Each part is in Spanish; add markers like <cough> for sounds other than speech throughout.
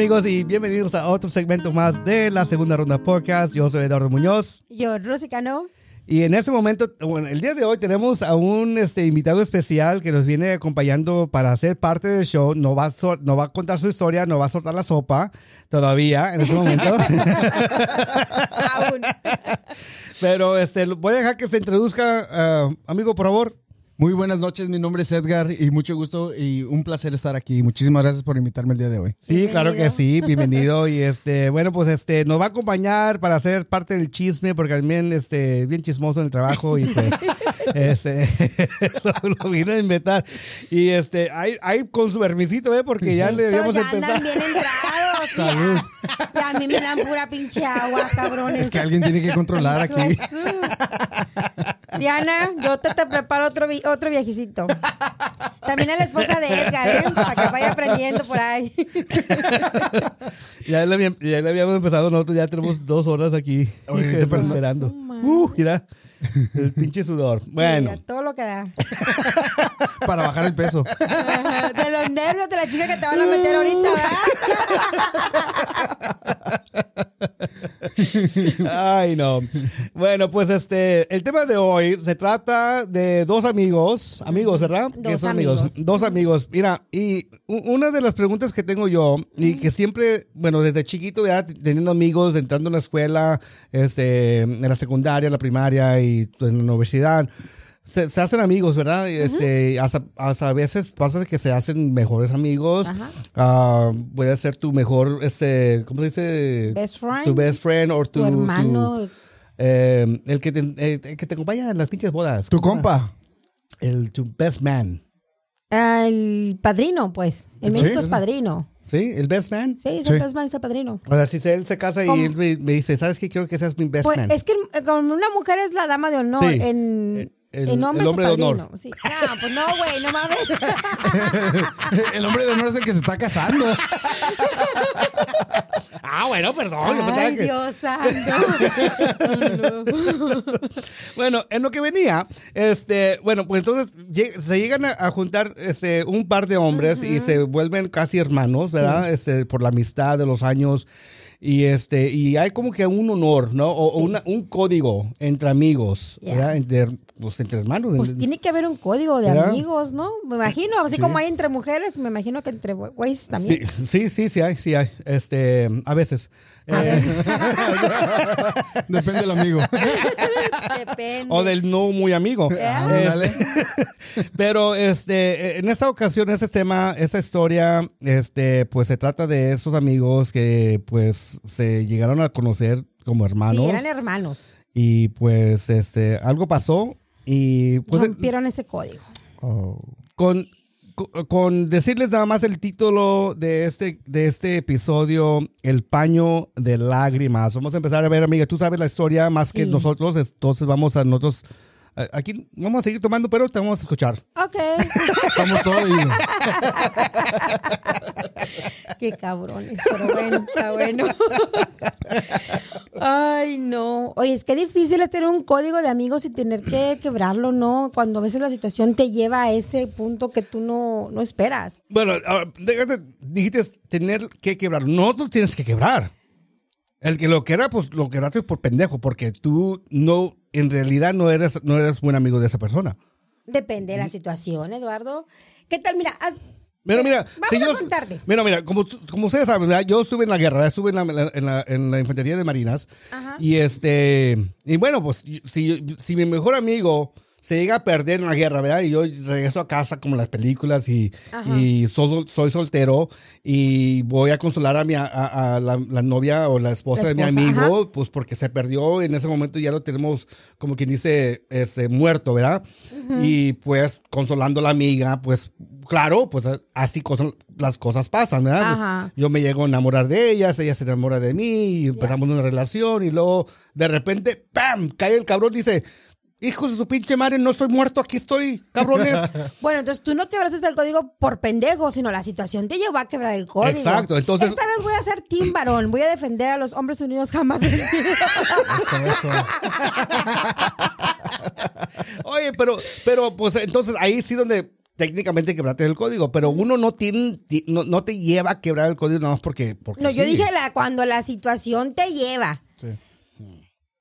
Amigos y bienvenidos a otro segmento más de la segunda ronda podcast. Yo soy Eduardo Muñoz. Yo, Rosy Cano. Y en este momento, bueno, el día de hoy tenemos a un este, invitado especial que nos viene acompañando para ser parte del show. No va, a no va a contar su historia, no va a soltar la sopa todavía en este momento. <laughs> <laughs> Aún. Pero este, voy a dejar que se introduzca, ah, amigo, por favor. Muy buenas noches, mi nombre es Edgar y mucho gusto y un placer estar aquí. Muchísimas gracias por invitarme el día de hoy. Sí, claro que sí, bienvenido. Y este, bueno, pues este, nos va a acompañar para ser parte del chisme, porque también este, bien chismoso en el trabajo y pues <laughs> este, <laughs> lo, lo vino a inventar. Y este, ahí, ahí con su permisito, ¿eh? Porque ya le debíamos ya empezar. andan bien entrados. Salud. Ya, Ya a mí me dan pura pinche agua, cabrones. Es que alguien tiene que controlar <laughs> aquí. Diana, yo te, te preparo otro, vi- otro viejecito. También a la esposa de Edgar, ¿eh? Para que vaya aprendiendo por ahí. Ya le, había- ya le habíamos empezado, nosotros ya tenemos dos horas aquí Oye, <laughs> esperando. Uh, mira, el pinche sudor. Bueno. Mira, todo lo que da. <laughs> Para bajar el peso. Ajá, De los nervios de la chica que te van a meter ahorita, ¿verdad? <laughs> Ay, no. Bueno, pues este, el tema de hoy se trata de dos amigos, amigos, ¿verdad? Dos ¿Qué son amigos. Dos amigos. Mira, y una de las preguntas que tengo yo, y que siempre, bueno, desde chiquito ya teniendo amigos, entrando en la escuela, este, en la secundaria, la primaria y en la universidad. Se, se hacen amigos, ¿verdad? Este, hasta, hasta a veces pasa que se hacen mejores amigos. Ajá. Ah, puede ser tu mejor, este, ¿cómo se dice? Best friend. Tu best friend o tu, Tu hermano. tu, eh, el, que te, el que te acompaña en las pinches bodas. Tu compa. El tu best man. Ah, El padrino, pues. En. México es padrino. ¿Sí? ¿El best man? Sí, es el es el padrino. O sea, si él se casa y él me, me dice, ¿sabes qué? Quiero que seas mi best Pues, man. es que eh, como una mujer es la dama de honor. Sí. En, El- en hombres el hombre de honor. Sí. No, pues no, güey, no mames. <laughs> El hombre de honor es el que se está casando. <laughs> Ah, bueno, perdón. Ay, Dios santo. <laughs> Bueno, en lo que venía, este, bueno, pues entonces se llegan a, a juntar este, un par de hombres y se vuelven casi hermanos, ¿verdad? Este, por la amistad de los años. Y este, y hay como que un honor, ¿no? O, o una- un código entre amigos, Yeah. ¿verdad? Entre, pues, entre hermanos. Pues tiene que haber un código de ¿Verdad? amigos, ¿no? Me imagino, así como hay entre mujeres, me imagino que entre güeyes también. Sí, sí, sí, sí hay, sí hay. Este, a veces. Eh, <laughs> Depende del amigo. Depende. o del no muy amigo. Este, <laughs> pero este, en esta ocasión, ese tema, esta historia, este, pues se trata de esos amigos que pues se llegaron a conocer como hermanos. Sí, eran hermanos. y pues este, algo pasó y pues Rompieron ese código. con, con- con decirles nada más el título de este, de este episodio, El paño de lágrimas. Vamos a empezar a ver, amiga, tú sabes la historia más que Sí. nosotros, entonces vamos a nosotros, aquí vamos a seguir tomando, pero te vamos a escuchar. Ok. <laughs> Estamos todos. <laughs> Qué cabrones, pero bueno, está bueno. Ay, no. Oye, es que difícil es tener un código de amigos y tener que quebrarlo, ¿no? Cuando a veces la situación te lleva a ese punto que tú no, no esperas. Bueno, déjate, dijiste tener que quebrar. No tú tienes que quebrar. El que lo quiera, pues lo quebraste por pendejo, porque tú no, en realidad no eres, no eres buen amigo de esa persona. Depende de la situación, Eduardo. ¿Qué tal? Mira, ah, Pero mira, vamos si a yo, contarte. mira, mira, como, ustedes saben, ¿verdad? yo estuve en la guerra, estuve en la, en la, en la infantería de marinas Ajá. y este, y bueno, pues si, si mi mejor amigo se llega a perder en la guerra, ¿verdad? Y yo regreso a casa como las películas y, Ajá. y soy, soy soltero y voy a consolar a, mi, a, a la, la novia o la esposa, La de mi esposa, amigo, pues porque se perdió, en ese momento ya lo tenemos como quien dice, este, muerto, ¿verdad? Y pues consolando a la amiga, pues claro, pues así cosas- las cosas pasan, ¿verdad? Ajá. Yo me llego a enamorar de ellas, ella se enamora de mí, y empezamos una relación y luego de repente, ¡pam! cae el cabrón y dice, hijos de su pinche madre, no estoy muerto, aquí estoy, cabrones. <laughs> Bueno, entonces tú no quebraste el código por pendejo, sino la situación te llevó a quebrar el código. Exacto, entonces- Esta vez voy a ser Team Varón, voy a defender a los hombres unidos jamás. Eso, eso. <laughs> Oye, pero, pero pues entonces ahí sí donde técnicamente quebrarte el código, pero uno no tiene, ti- no, no te lleva a quebrar el código nada más porque, porque No, yo dije la, cuando la situación te lleva. Sí.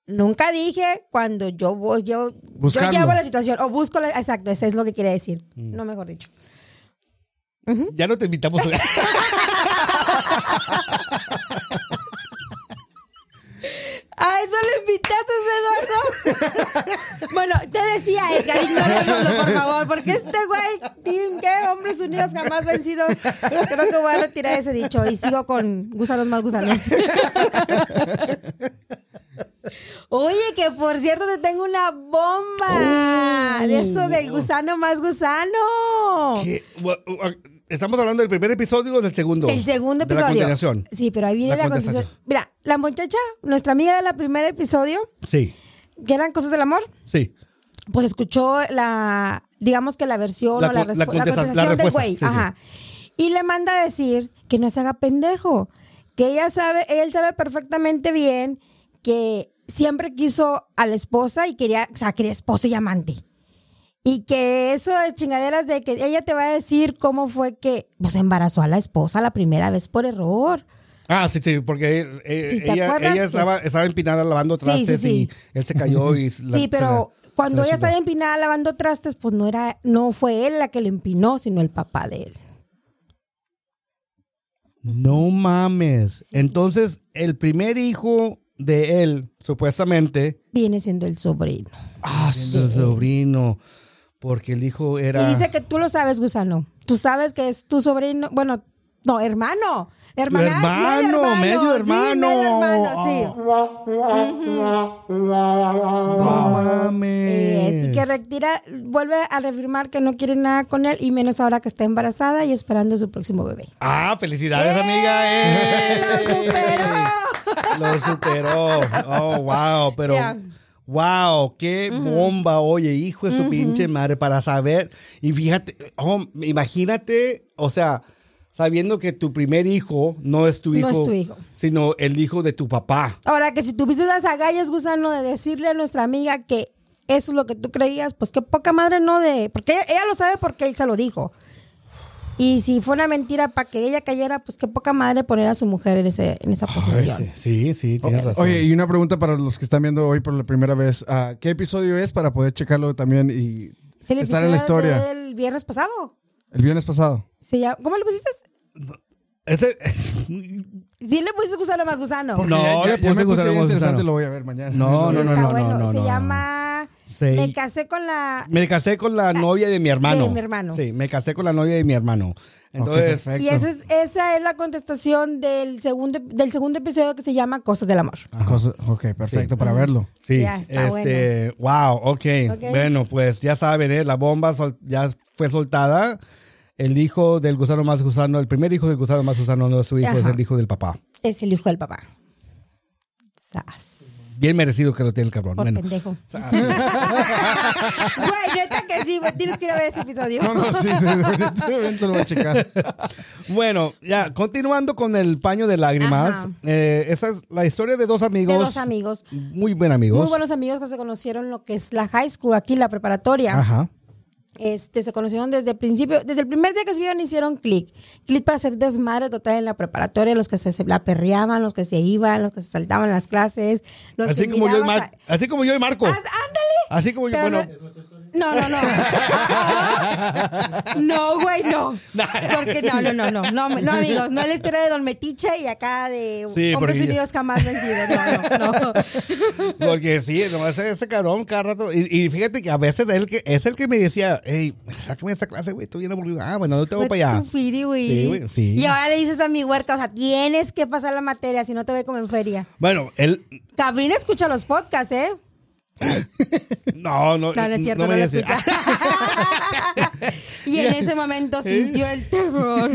Nunca dije cuando yo voy, yo, yo llevo la situación o busco la, exacto, eso es lo que quiere decir. Mm. No mejor dicho. Ya no te invitamos. <laughs> Ah, eso lo invitaste, Eduardo. bueno, te decía, Edgar, ignorémoslo, por favor, porque este güey, Team, ¿qué? Hombres Unidos jamás vencidos. Creo que voy a retirar ese dicho y sigo con gusanos más gusanos. <laughs> Oye, que por cierto te tengo una bomba. De eso del gusano más gusano. ¿Qué? Bueno, ¿Estamos hablando del primer episodio o del segundo? El segundo De la episodio. continuación. Sí, pero ahí viene La la, continuación. contestación. Mira, la muchacha, nuestra amiga del primer episodio, Sí, que eran cosas del amor, sí. pues escuchó la, digamos que la versión La o la, la respu- la contestación del güey. sí, sí. Ajá. Y le manda a decir que no se haga pendejo, que ella sabe, él sabe perfectamente bien que siempre quiso a la esposa y quería, o sea, quería esposa y amante. Y que eso de chingaderas de que ella te va a decir cómo fue que pues embarazó a la esposa la primera vez por error. Ah, sí, sí, porque eh, Sí, ¿te ella, estaba, estaba empinada lavando Sí, sí, trastes sí. y él se cayó y... la- Sí, pero la- cuando ella la estaba empinada lavando trastes, pues no era, no fue él la que le empinó, sino el papá de él. No mames. Entonces, el primer hijo de él, supuestamente, Viene siendo el sobrino. ah, su sobrino, porque el hijo era... Y dice que tú lo sabes, gusano. Tú sabes que es tu sobrino, bueno, no, hermano. Hermana, Hermano, medio hermano. Sí, medio hermano, sí. No mames. Es, y que retira, vuelve a reafirmar que no quiere nada con él y menos ahora que está embarazada y esperando su próximo bebé. Ah, felicidades, amiga. ¡Eh! ¡Eh! ¡Lo superó! Lo superó. Oh, wow. Pero, wow, qué bomba. Oye, hijo de su pinche madre, para saber. Y fíjate, oh, imagínate, o sea, sabiendo que tu primer hijo no es tu hijo, No es tu hijo. sino el hijo de tu papá. Ahora que si tuviste las agallas, gusano, de decirle a nuestra amiga que eso es lo que tú creías, pues qué poca madre no de. Porque ella, ella lo sabe porque él se lo dijo. Y si fue una mentira para que ella cayera, pues qué poca madre poner a su mujer en, ese, en esa Ay, posición. sí, sí, sí, tienes razón. Oye, y una pregunta para los que están viendo hoy por la primera vez. ah, ¿Qué episodio es para poder checarlo también y Sí, el estar en la historia? del viernes pasado. El viernes pasado. Se llama- ¿Cómo le pusiste? Ese- <laughs> Sí le pusiste gusano más gusano. Porque- No, le puse me gusano más interesante, gusano. lo voy a ver mañana. No, no, no, no, bueno. no, no, Se no. llama Sí. Me casé con la. Me casé con la novia de mi hermano. De mi hermano. Sí, me casé con la novia de mi hermano. Entonces, perfecto. Y esa es, esa es la contestación del segundo, del segundo episodio que se llama Cosas del Amor. Cosa- ok, perfecto, para verlo. sí, Ya está este, wow, ok. Ok. Bueno, pues ya saben, ¿eh? la bomba sol- ya fue soltada. El hijo del gusano más gusano, el primer hijo del gusano más gusano no es su hijo, Ajá. es el hijo del papá. Es el hijo del papá. Sas. Bien merecido que lo tiene el cabrón. Por Bueno, pendejo. <laughs> Güey, neta que sí, güey, tienes que ir a ver ese episodio. No, no, sí, definitivamente <laughs> lo voy a checar. bueno, ya, continuando con el paño de lágrimas. Eh, esa es la historia de dos amigos. De dos amigos. Muy buen amigos. Muy buenos amigos que se conocieron lo que es la high school, aquí la preparatoria. Ajá. Este, se conocieron desde el principio, desde el primer día que se vieron hicieron clic. Clic para hacer desmadre total en la preparatoria, los que se, se la perreaban, los que se iban, los que se saltaban las clases, los Así que como, yo y Mar- así como yo y Marco. Ah, ándale. Así como yo, Pero bueno. No, no, no. No, <laughs> güey, no. Porque no, no, no, no, no, no, amigos, no es la historia de Don Metiche y acá de Sí, Hombres porque- Unidos jamás vencidos. No, no, no. <laughs> Porque sí, no, ese, cabrón cada rato. Y, y fíjate que a veces él que, es el que me decía, hey, sácame esta clase, güey, estoy bien aburrido. Ah, bueno, no te voy para allá. firi, güey. Sí, güey, sí. Y ahora le dices a mi huerca, o sea, tienes que pasar la materia, si no te ve como en feria. Bueno, él. Cabrina escucha los podcasts, ¿eh? <laughs> No, no. No, no es cierto, no, me lo escucha. <laughs> <laughs> y en ese momento sintió el terror.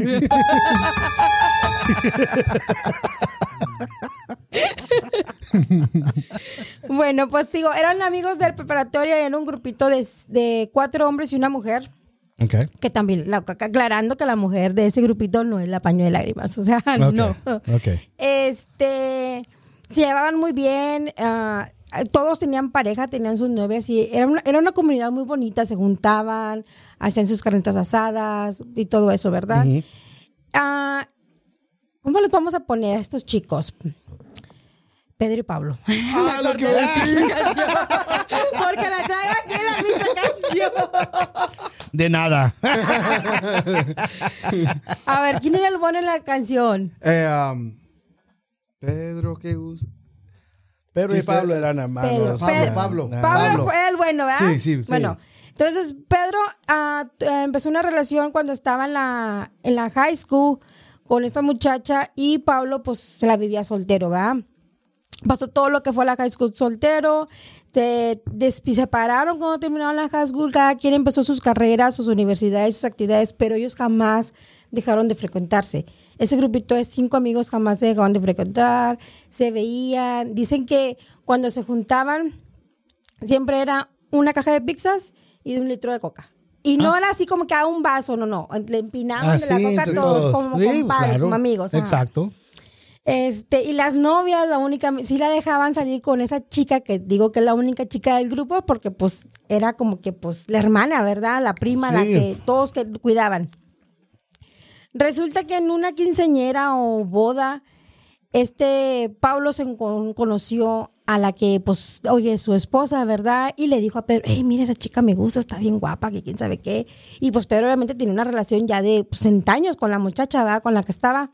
bueno, pues digo, eran amigos del preparatorio y en un grupito de, de cuatro hombres y una mujer. Ok. Que también, la- aclarando que la mujer de ese grupito no es la paño de lágrimas, o sea, no. ok. Este, se llevaban muy bien, ah, todos tenían pareja, tenían sus novias y era una, era una comunidad muy bonita, se juntaban, hacían sus carnitas asadas y todo eso, ¿verdad? Ah, ¿Cómo les vamos a poner a estos chicos? Pedro y Pablo. Ah, <laughs> lo que iba a decir. Porque la traigo aquí en la misma canción. De nada. <laughs> A ver, ¿quién era el bueno en la canción? Eh, um, Pedro, qué gusto. Pedro Sí, y Pablo eran hermanos. Pablo, Pedro. Pablo. Pablo, Pablo. fue el bueno, ¿verdad? Sí, sí, sí. Bueno, entonces Pedro ah, eh, empezó una relación cuando estaba en la, en la high school con esta muchacha y Pablo pues se la vivía soltero, ¿verdad? Pasó todo lo que fue la high school soltero, se separaron cuando terminaron la high school, cada quien empezó sus carreras, sus universidades, sus actividades, pero ellos jamás dejaron de frecuentarse. Ese grupito de cinco amigos jamás se dejaron de frecuentar, se veían, dicen que cuando se juntaban siempre era una caja de pizzas y un litro de coca. Y no era así como que a un vaso, no, no. Le empinaban Ah, de la sí, coca entre todos, como Sí, compadres, claro. como amigos. ajá. Exacto. Este, y las novias, la única, sí la dejaban salir con esa chica que digo que es la única chica del grupo porque pues era como que pues la hermana, ¿verdad? La prima, la que todos que cuidaban. Resulta que en una quinceñera o boda, este Pablo se conoció a la que, pues, oye, su esposa, ¿verdad? Y le dijo a Pedro, hey, mira, esa chica me gusta, está bien guapa, que quién sabe qué. Y pues Pedro obviamente tenía una relación ya de pues, 60 años con la muchacha, ¿verdad? Con la que estaba.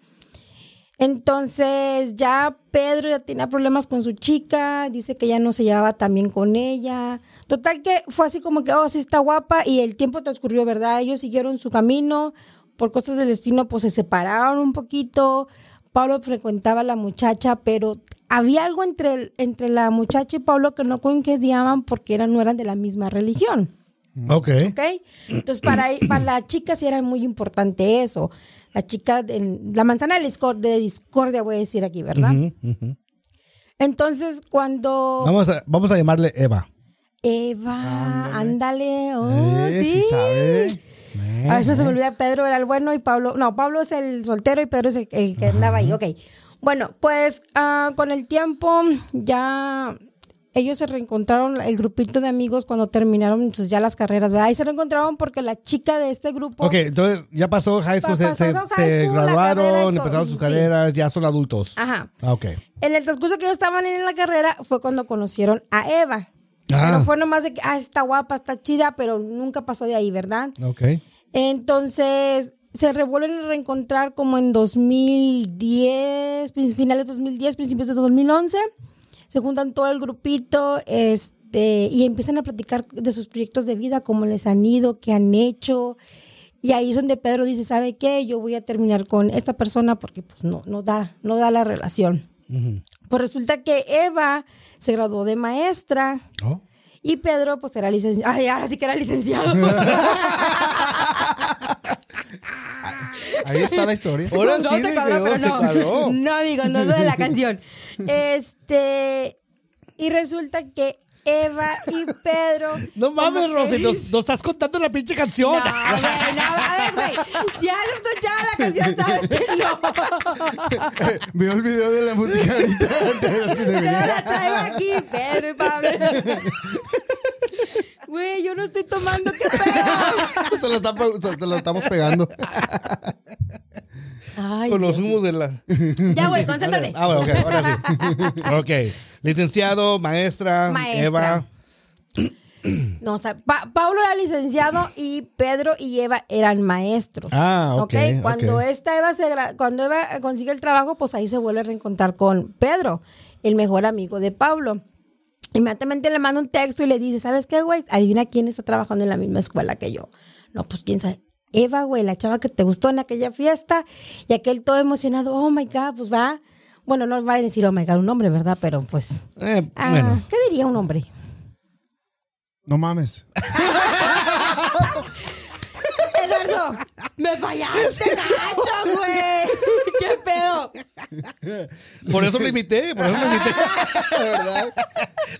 Entonces ya Pedro ya tenía problemas con su chica, dice que ya no se llevaba tan bien con ella. Total que fue así como que, oh, sí está guapa y el tiempo transcurrió, ¿verdad? Ellos siguieron su camino, por cosas del destino pues se separaron un poquito. Pablo frecuentaba a la muchacha, pero había algo entre, el- entre la muchacha y Pablo que no coincidían porque eran, no eran de la misma religión. Ok. ¿ok? Entonces, para, para la chica sí era muy importante eso. La chica, de- la manzana de discordia, voy a decir aquí, ¿verdad? Entonces, cuando Vamos a, vamos a llamarle Eva. Eva, ándale, oh, Eh, sí. sí sabe. A veces se me olvida, Pedro era el bueno y Pablo, no, Pablo es el soltero y Pedro es el, el que andaba ahí, ok. Bueno, pues ah, con el tiempo ya ellos se reencontraron, el grupito de amigos cuando terminaron pues, ya las carreras, ¿verdad? Y se reencontraron porque la chica de este grupo... Ok, entonces ya pasó high school, se, Pasó high school, graduaron, empezaron sus sí. carreras, ya son adultos. Ajá. Ah, Ok. En el transcurso que ellos estaban en la carrera fue cuando conocieron a Eva. Ah. Pero fue nomás de que, ah, está guapa, está chida, pero nunca pasó de ahí, ¿verdad? Ok. Entonces, se revuelven a reencontrar como en 2010, prin- finales de 2010, principios de 2011. Se juntan todo el grupito este, y empiezan a platicar de sus proyectos de vida, cómo les han ido, qué han hecho. Y ahí es donde Pedro dice, ¿sabe qué? Yo voy a terminar con esta persona porque pues no, no, da, no da la relación. Pues resulta que Eva se graduó de maestra Oh. y Pedro pues era licenciado. Ay, ahora sí que era licenciado. <laughs> Ahí está la historia. Ahora no sí se cuadró, pero se no. cuadró. No, amigo, no de la <laughs> canción. Este, y resulta que Eva y Pedro. No mames, Rosy, nos, nos estás contando la pinche No, canción. güey, no mames, güey. Ya has escuchado la canción, sabes que no. <laughs> Vio el video de la música ahorita. antes de Yo venir. la traigo aquí, Pedro y Pablo. Güey, yo no estoy tomando, qué pedo. <laughs> se, lo está se lo estamos pegando. Ay, Con los humos de la. ya, güey, concéntrate. <laughs> Ah, bueno, ok, ahora sí. <laughs> ok. Licenciado, maestra, Maestra. Eva. <clears throat> No, o sea, Pa- Pablo era licenciado y Pedro y Eva eran maestros. Ah, ok, Cuando ok. esta Eva se cuando Eva consigue el trabajo, pues ahí se vuelve a reencontrar con Pedro, el mejor amigo de Pablo. Inmediatamente le manda un texto y le dice, ¿sabes qué, güey? Adivina quién está trabajando en la misma escuela que yo. No, pues quién sabe. Eva, güey, la chava que te gustó en aquella fiesta. Y aquel todo emocionado, oh my God, pues va. Bueno, no va a decir, oh my God, un hombre, ¿verdad? Pero pues. Eh, ah, bueno. ¿Qué diría un hombre? No mames. <laughs> Eduardo, me fallaste, gacho, güey. ¿Qué pedo? Por eso lo invité, por eso lo invité. <laughs> ¿Verdad?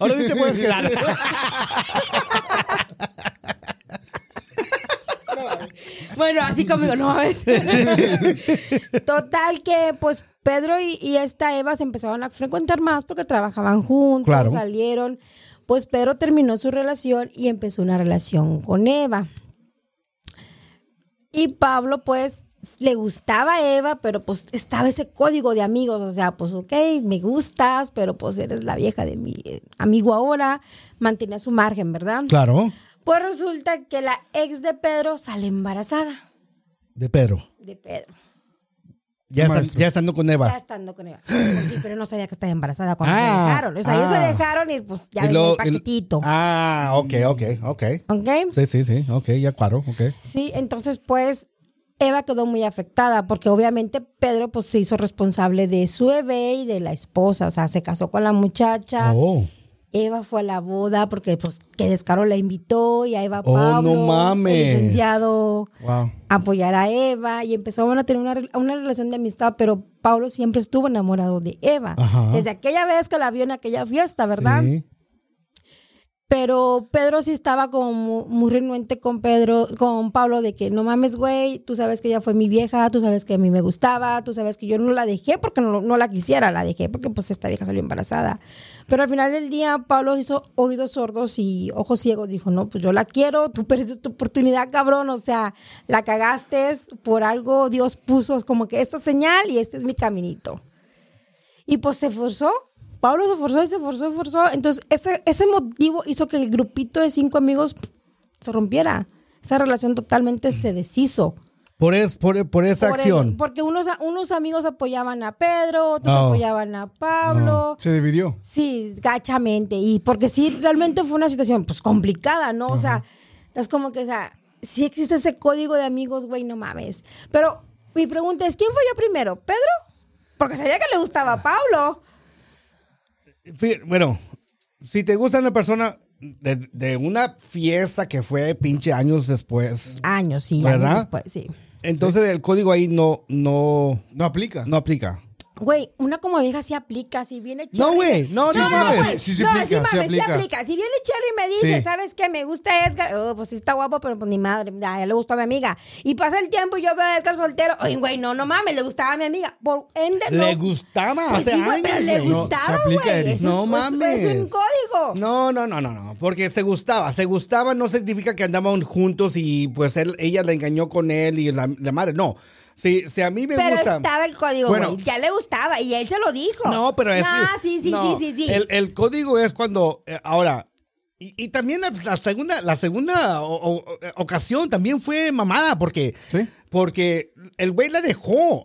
Ahora sí te puedes quedar. <laughs> Bueno, así conmigo, no ves. <laughs> Total que, pues, Pedro y, y esta Eva se empezaron a frecuentar más porque trabajaban juntos, Claro. salieron. Pues Pedro terminó su relación y empezó una relación con Eva. Y Pablo, pues, le gustaba a Eva, pero pues estaba ese código de amigos. O sea, pues, ok, me gustas, pero pues eres la vieja de mi eh, amigo ahora. Mantenía su margen, ¿verdad? Claro, Pues resulta que la ex de Pedro sale embarazada de Pedro. de Pedro. Ya, ya estando con Eva. Ya estando con ella. Pues sí, pero no sabía que estaba embarazada cuando se Ah, dejaron. O sea, ellos se ah. dejaron y pues ya Y el paquetito. ah, ok, ok, ok. ¿Ok? Sí, sí, sí, ok, ya claro, ok. Sí, entonces pues Eva quedó muy afectada porque obviamente Pedro pues se hizo responsable de su bebé y de la esposa, o sea, se casó con la muchacha. Oh, Eva fue a la boda porque pues que Descaro la invitó y ahí va Oh, Pablo, no mames. el licenciado, Wow. a apoyar a Eva y empezaron a tener una, una relación de amistad, pero Pablo siempre estuvo enamorado de Eva. Ajá. Desde aquella vez que la vio en aquella fiesta, ¿verdad? sí. Pero Pedro sí estaba como mu- muy renuente con Pedro, con Pablo, de que no mames, güey, tú sabes que ella fue mi vieja, tú sabes que a mí me gustaba, tú sabes que yo no la dejé porque no, no la quisiera, la dejé porque pues esta vieja salió embarazada. Pero al final del día Pablo hizo oídos sordos y ojos ciegos, dijo, no, pues yo la quiero, tú <laughs> perdiste tu oportunidad, cabrón, o sea, la cagaste por algo, Dios puso como que esta señal y este es mi caminito. Y pues se forzó. Pablo se forzó y se forzó y forzó. Entonces, ese, ese motivo hizo que el grupito de cinco amigos se rompiera. Esa relación totalmente se deshizo. Por, es, por, por esa Por el- acción. porque unos, unos amigos apoyaban a Pedro, otros Oh. apoyaban a Pablo. Se dividió. Sí, gachamente. Y porque sí, realmente fue una situación pues complicada, ¿no? O sea, es como que, o sea, si existe ese código de amigos, güey, no mames. Pero mi pregunta es, ¿quién fue yo primero? ¿Pedro? Porque sabía que le gustaba a Pablo. Bueno, si te gusta una persona de, de una fiesta que fue pinche años después, Años, sí, ¿Verdad? años después, sí. entonces el código ahí no, no, No aplica. no aplica. Güey, una como vieja sí aplica, si viene Cherry. No, güey, no, Sí, no, sí, mames. no, güey. sí, sí no, aplica, sí, sí mames, aplica. aplica. Si viene Cherry y me dice, Sí. ¿sabes qué? Me gusta Edgar. Oh, pues sí está guapo, pero pues ni madre. Ya, le gustó a mi amiga. Y pasa el tiempo y yo veo a Edgar soltero. Oye, güey, no, no mames, le gustaba a mi amiga. Por ende, no. Le gustaba Pues sí, güey, años, pero le. No, gustaba, güey. No es- mames. Es un código. No, no, no, no, no, porque se gustaba, se gustaba no significa que andaban juntos y pues él, ella la engañó con él y la, la madre, no. Si, si a mí me Pero gusta... estaba el código, Bueno. güey. Ya le gustaba y él se lo dijo. No, pero es. Ah, sí, sí, no, sí, sí, sí. El, el código es cuando. eh, ahora. Y, y también la, la segunda, la segunda o- o- ocasión también fue mamada, porque. Sí. Porque el güey la dejó.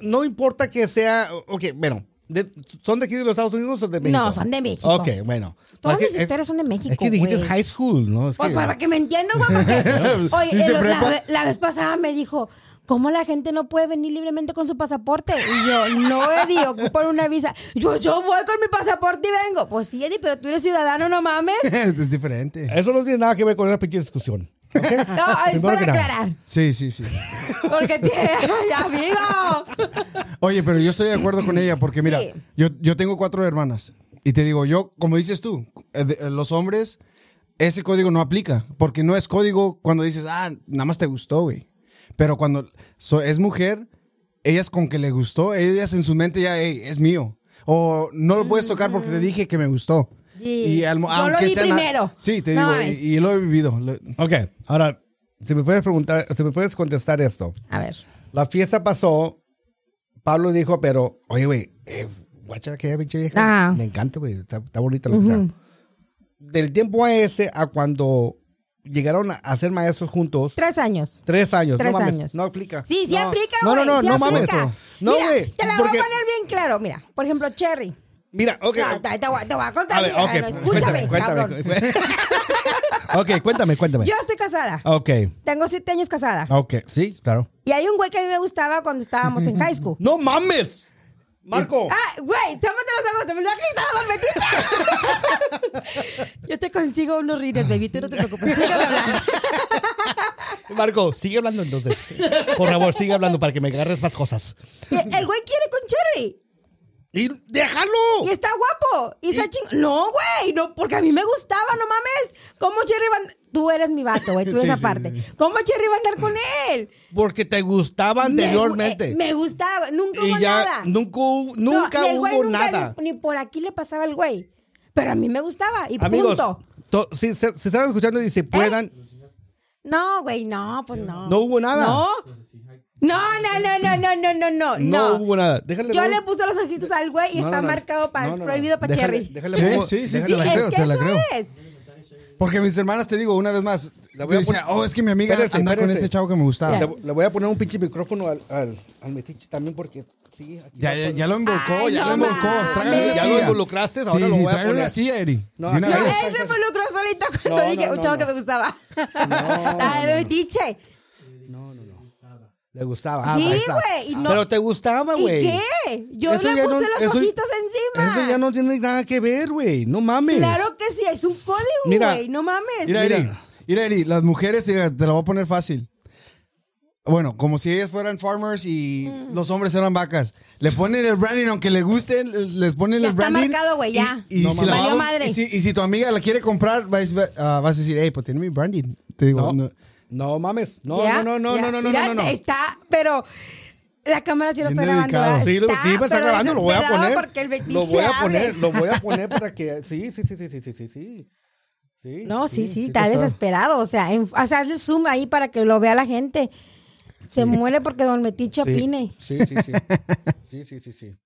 No importa que sea. Ok, bueno. de- ¿Son de aquí de los Estados Unidos o de México? No, son de México. Ok, bueno. Todas mis historias son de México, Es que dijiste high school, ¿no? Es Pues que- para que me entiendan, güey, porque, <laughs> oye, el- la vez pasada me dijo, ¿cómo la gente no puede venir libremente con su pasaporte? Y yo, no, Eddie, ocupan una visa. Yo, yo voy con mi pasaporte y vengo. Pues sí, Eddie, pero tú eres ciudadano, no mames. <laughs> es diferente. Eso no tiene nada que ver con esa pinche discusión. ¿ok? <laughs> No, es para aclarar. Sí, sí, sí. Porque tiene, <laughs> ya, amigo. Oye, pero yo estoy de acuerdo con ella porque mira, Sí. yo, yo tengo cuatro hermanas y te digo, yo, como dices tú, eh, eh, los hombres, ese código no aplica porque no es código cuando dices, ah, nada más te gustó, güey. Pero cuando so- es mujer, ellas con que le gustó, ellas en su mente ya, hey, es mío. O no lo puedes tocar porque te dije que me gustó. Sí. al Yo lo vi na- primero. Sí, te No digo, y, y lo he vivido. Ok, ahora, si me puedes preguntar, si me puedes contestar esto. A ver. La fiesta pasó, Pablo dijo, pero, oye, güey, eh, guacha aquella pinche vieja. Ah. Me encanta, güey, está, está bonita lo que está. Del tiempo a ese a cuando llegaron a, ser maestros juntos, Tres años. tres años. Tres no mames, años. No aplica. Sí, sí No. aplica, No, güey. no, no, sí no mames. aplica. No, Mira, güey. Te la porque- voy a poner bien claro. Mira, por ejemplo, Cherry. Mira, ok. No, te, te voy, te voy a contar. A ver, no, escúchame, <laughs> cuéntame, cabrón. cuéntame. <laughs> ok, cuéntame, cuéntame. Yo estoy casada. Ok, Tengo siete años casada. ok, sí, claro. Y hay un güey que a mí me gustaba cuando estábamos en high school. ¡No mames! Marco. Ah, güey, tápate los ojos, se me olvidó que estaba metiche. Yo te consigo unos rines, baby, tú no te preocupes. <laughs> Marco, sigue hablando entonces. Por favor, sigue hablando para que me agarres más cosas. Y El güey quiere con Cherry. Y déjalo. Y está guapo. Y está ching. No, güey. No, porque a mí me gustaba, no mames. ¿Cómo Cherry va a andar? Tú eres mi vato, güey. Tú <laughs> Sí, esa sí, parte. sí. ¿Cómo Cherry va a andar con él? Porque te gustaba Me gu- anteriormente. eh, Me, gustaba. Nunca y hubo ya nada. nunca, No, nunca y el güey hubo nunca nada. Ni, ni por aquí le pasaba el güey. Pero a mí me gustaba. Y Amigos, punto. to- si se si están escuchando y si puedan, No, güey, no, pues no. No hubo nada. No. No, no, no, no, no, no, no, no. no, hubo nada. Déjale Yo no. le puse los ojitos al güey y No, está no, no. marcado para No, no, no. prohibido para Cherry. déjale Sí, pongo- sí, sí, déjale- te la es creo, que te la eso creo. es. Porque mis hermanas, te digo, una vez más, La voy a poner- oh, es que mi amiga Espérense, anda con espérense. ese chavo que me gustaba. Le, le voy a poner un pinche micrófono al, al, al metiche también porque sí, aquí Ya, va ya, todo. ya lo involucró, Ay, ya no lo involucró. mames. Tráigale una Ya lo silla. involucraste, ahora sí, lo voy a tráigale poner. una silla, Eri. No, De una aquí No, vez. él se involucró solito cuando No, dije no, un no, chavo no. que me gustaba. No, <laughs> La de Metiche. Le gustaba. Sí, está. güey, y no- Pero te gustaba, ¿Y güey. qué? Yo Eso le puse no- los eso- ojitos encima. Eso ya no tiene nada que ver, güey. No mames. Claro que sí, es un código, Mira. güey. No mames. Mira, Mira. Eri, mira, Eri, las mujeres, mira, te la voy a poner fácil. Bueno, como si ellas fueran farmers y Mm. los hombres eran vacas. Le ponen el branding, aunque le gusten, les ponen Ya el está branding. marcado, güey, ya. Y, y No si la va- madre. y si, y si tu amiga la quiere comprar, vas, ah, vas a decir, hey, pues tiene mi branding. Te digo, No, no. mames. No, ¿Ya? no, no, no, no, no, no, Mira, no, no. Está, pero la cámara sí lo está grabando. Sí, Está, sí, me está grabando, lo voy a poner. Porque el lo voy a poner, lo voy a poner para que. Sí, sí, sí, sí, sí, sí, sí, sí. Sí, No, sí, sí, está te desesperado. O sea, en- o sea, hazle zoom ahí para que lo vea la gente. Se muere porque Don Metiche Sí, opine. Sí, sí, sí. Sí, sí, sí, sí.